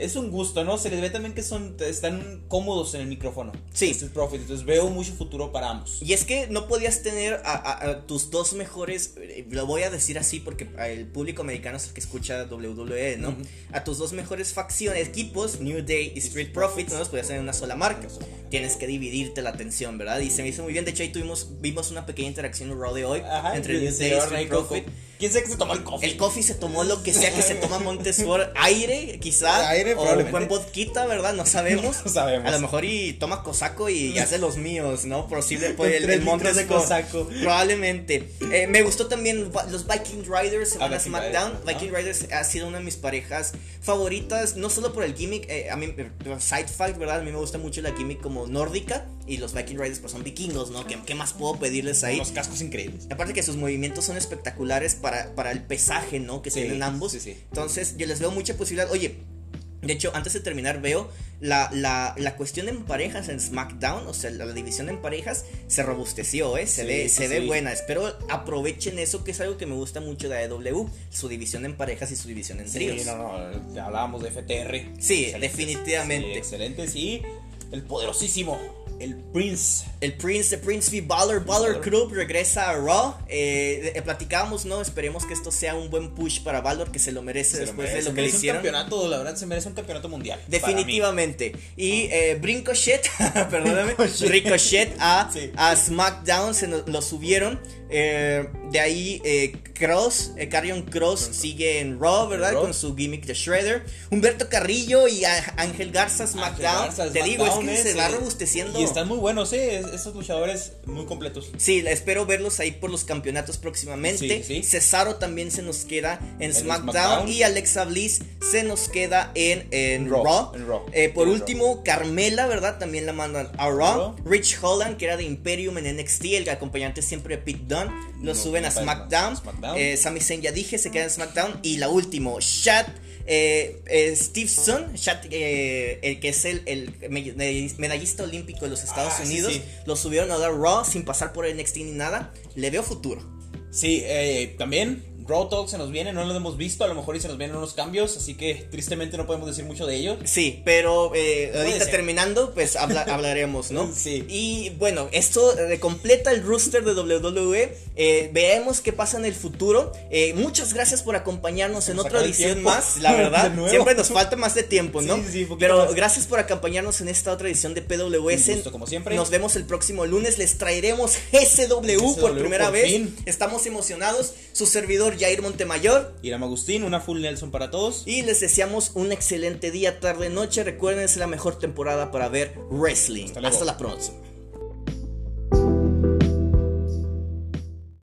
es un gusto, ¿no? Se les ve también que son, están cómodos en el micrófono. Sí. Street Profits, entonces veo mucho futuro para ambos. Y es que no podías tener a, a- a tus dos mejores, eh, lo voy a decir así porque el público americano es el que escucha WWE, ¿no? A tus dos mejores facciones, equipos, New Day y Street Profits, no los podías tener en una sola marca. Tienes que dividirte la atención, ¿verdad? Y se me hizo muy bien. De hecho, ahí tuvimos, vimos una pequeña interacción en Raw de hoy Ajá, entre New Day y Street. Profit. ¿Quién sabe que se tomó el coffee? El coffee se tomó lo que sea que se toma Montesfort, (laughs) aire, quizá. Aire, o probablemente. buen vodquita, ¿verdad? No sabemos. (laughs) No sabemos. A lo mejor y toma cosaco y hace los míos, ¿no? Posible, (laughs) pues, el, el de cosaco. Probablemente. Eh, me gustó también los Viking Riders se van a SmackDown. Riders, Viking Riders ha sido una de mis parejas favoritas, no solo por el gimmick, eh, a mí, eh, Side Fight, ¿verdad? A mí me gusta mucho la gimmick como nórdica y los Viking Riders pues son vikingos, ¿no? ¿Qué, qué más puedo pedirles ahí? Unos cascos increíbles. Aparte que sus movimientos son espectaculares para, para el pesaje, ¿no? Que Sí, tienen ambos. sí, sí. Entonces, yo les veo mucha posibilidad. Oye, De hecho, antes de terminar, veo la, la, la cuestión en parejas en SmackDown, o sea, la, la división en parejas se robusteció, ¿eh? Se, Sí, ve, sí, se ve sí. buena. Espero aprovechen eso, que es algo que me gusta mucho de AEW, su división en parejas y su división en tríos. Sí, no, no, hablábamos de FTR. Sí, Excelentes. definitivamente. Sí, excelentes y el poderosísimo, el Prince. El Prince, the Prince v. Balor Balor. Club regresa a Raw. Eh, eh, platicábamos, ¿no? Esperemos que esto sea un buen push para Balor, que se lo merece Se lo después merece, de lo que merece le un hicieron. campeonato, la verdad se merece un campeonato mundial. Definitivamente. Y eh, Brincochet, (laughs) perdóname, Ricochet. A, Sí. a SmackDown se nos- lo subieron. Eh, de ahí Cross, eh, Carrion Cross sigue en Raw, ¿verdad? Raw. Con su gimmick de Shredder. Humberto Carrillo y Ángel Garza SmackDown. Te digo, es SmackDown, que eh, se va sí. robusteciendo. Y están muy buenos, eh, esos luchadores muy completos. Sí, espero verlos ahí por los campeonatos próximamente. Sí, sí. Cesaro también se nos queda en SmackDown, SmackDown. y Alexa Bliss se nos queda en, en Raw, Raw. en Raw. Eh, por En último, Carmela, ¿verdad? También la mandan a Raw. Rich Holland, que era de Imperium en NXT, el acompañante siempre de Pete Dunne, lo No, suben a no, SmackDown. SmackDown. Eh, Sami Zayn ya dije, se queda en SmackDown. Y la última, Shad. Eh, eh, Steve Sun, Shad, eh, el que es el, el me- medallista olímpico de los Estados Ah, Unidos, sí. lo subieron a dar Raw sin pasar por NXT ni nada. Le veo futuro. Sí, eh, también Raw Talk se nos viene, no lo hemos visto, a lo mejor y se nos vienen unos cambios, así que tristemente no podemos decir mucho de ello. Sí, pero eh, ahorita ser. terminando, pues habla- (laughs) hablaremos, ¿no? Sí. Y bueno, esto completa el roster de WWE. Eh, veamos qué pasa en el futuro. Eh, muchas gracias por acompañarnos en nos otra edición más, la verdad. (laughs) Siempre nos falta más de tiempo, ¿no? Sí, sí, pero más. gracias por acompañarnos en esta otra edición de PWS. Un gusto, como siempre. Nos vemos el próximo lunes. Les traeremos GCW, por primera por vez. fin. Estamos emocionados. Su servidor Jair Montemayor. Iram Agustín, una full Nelson para todos. Y les deseamos un excelente día, tarde, noche. Recuerden, es la mejor temporada para ver wrestling. Hasta. Hasta la próxima.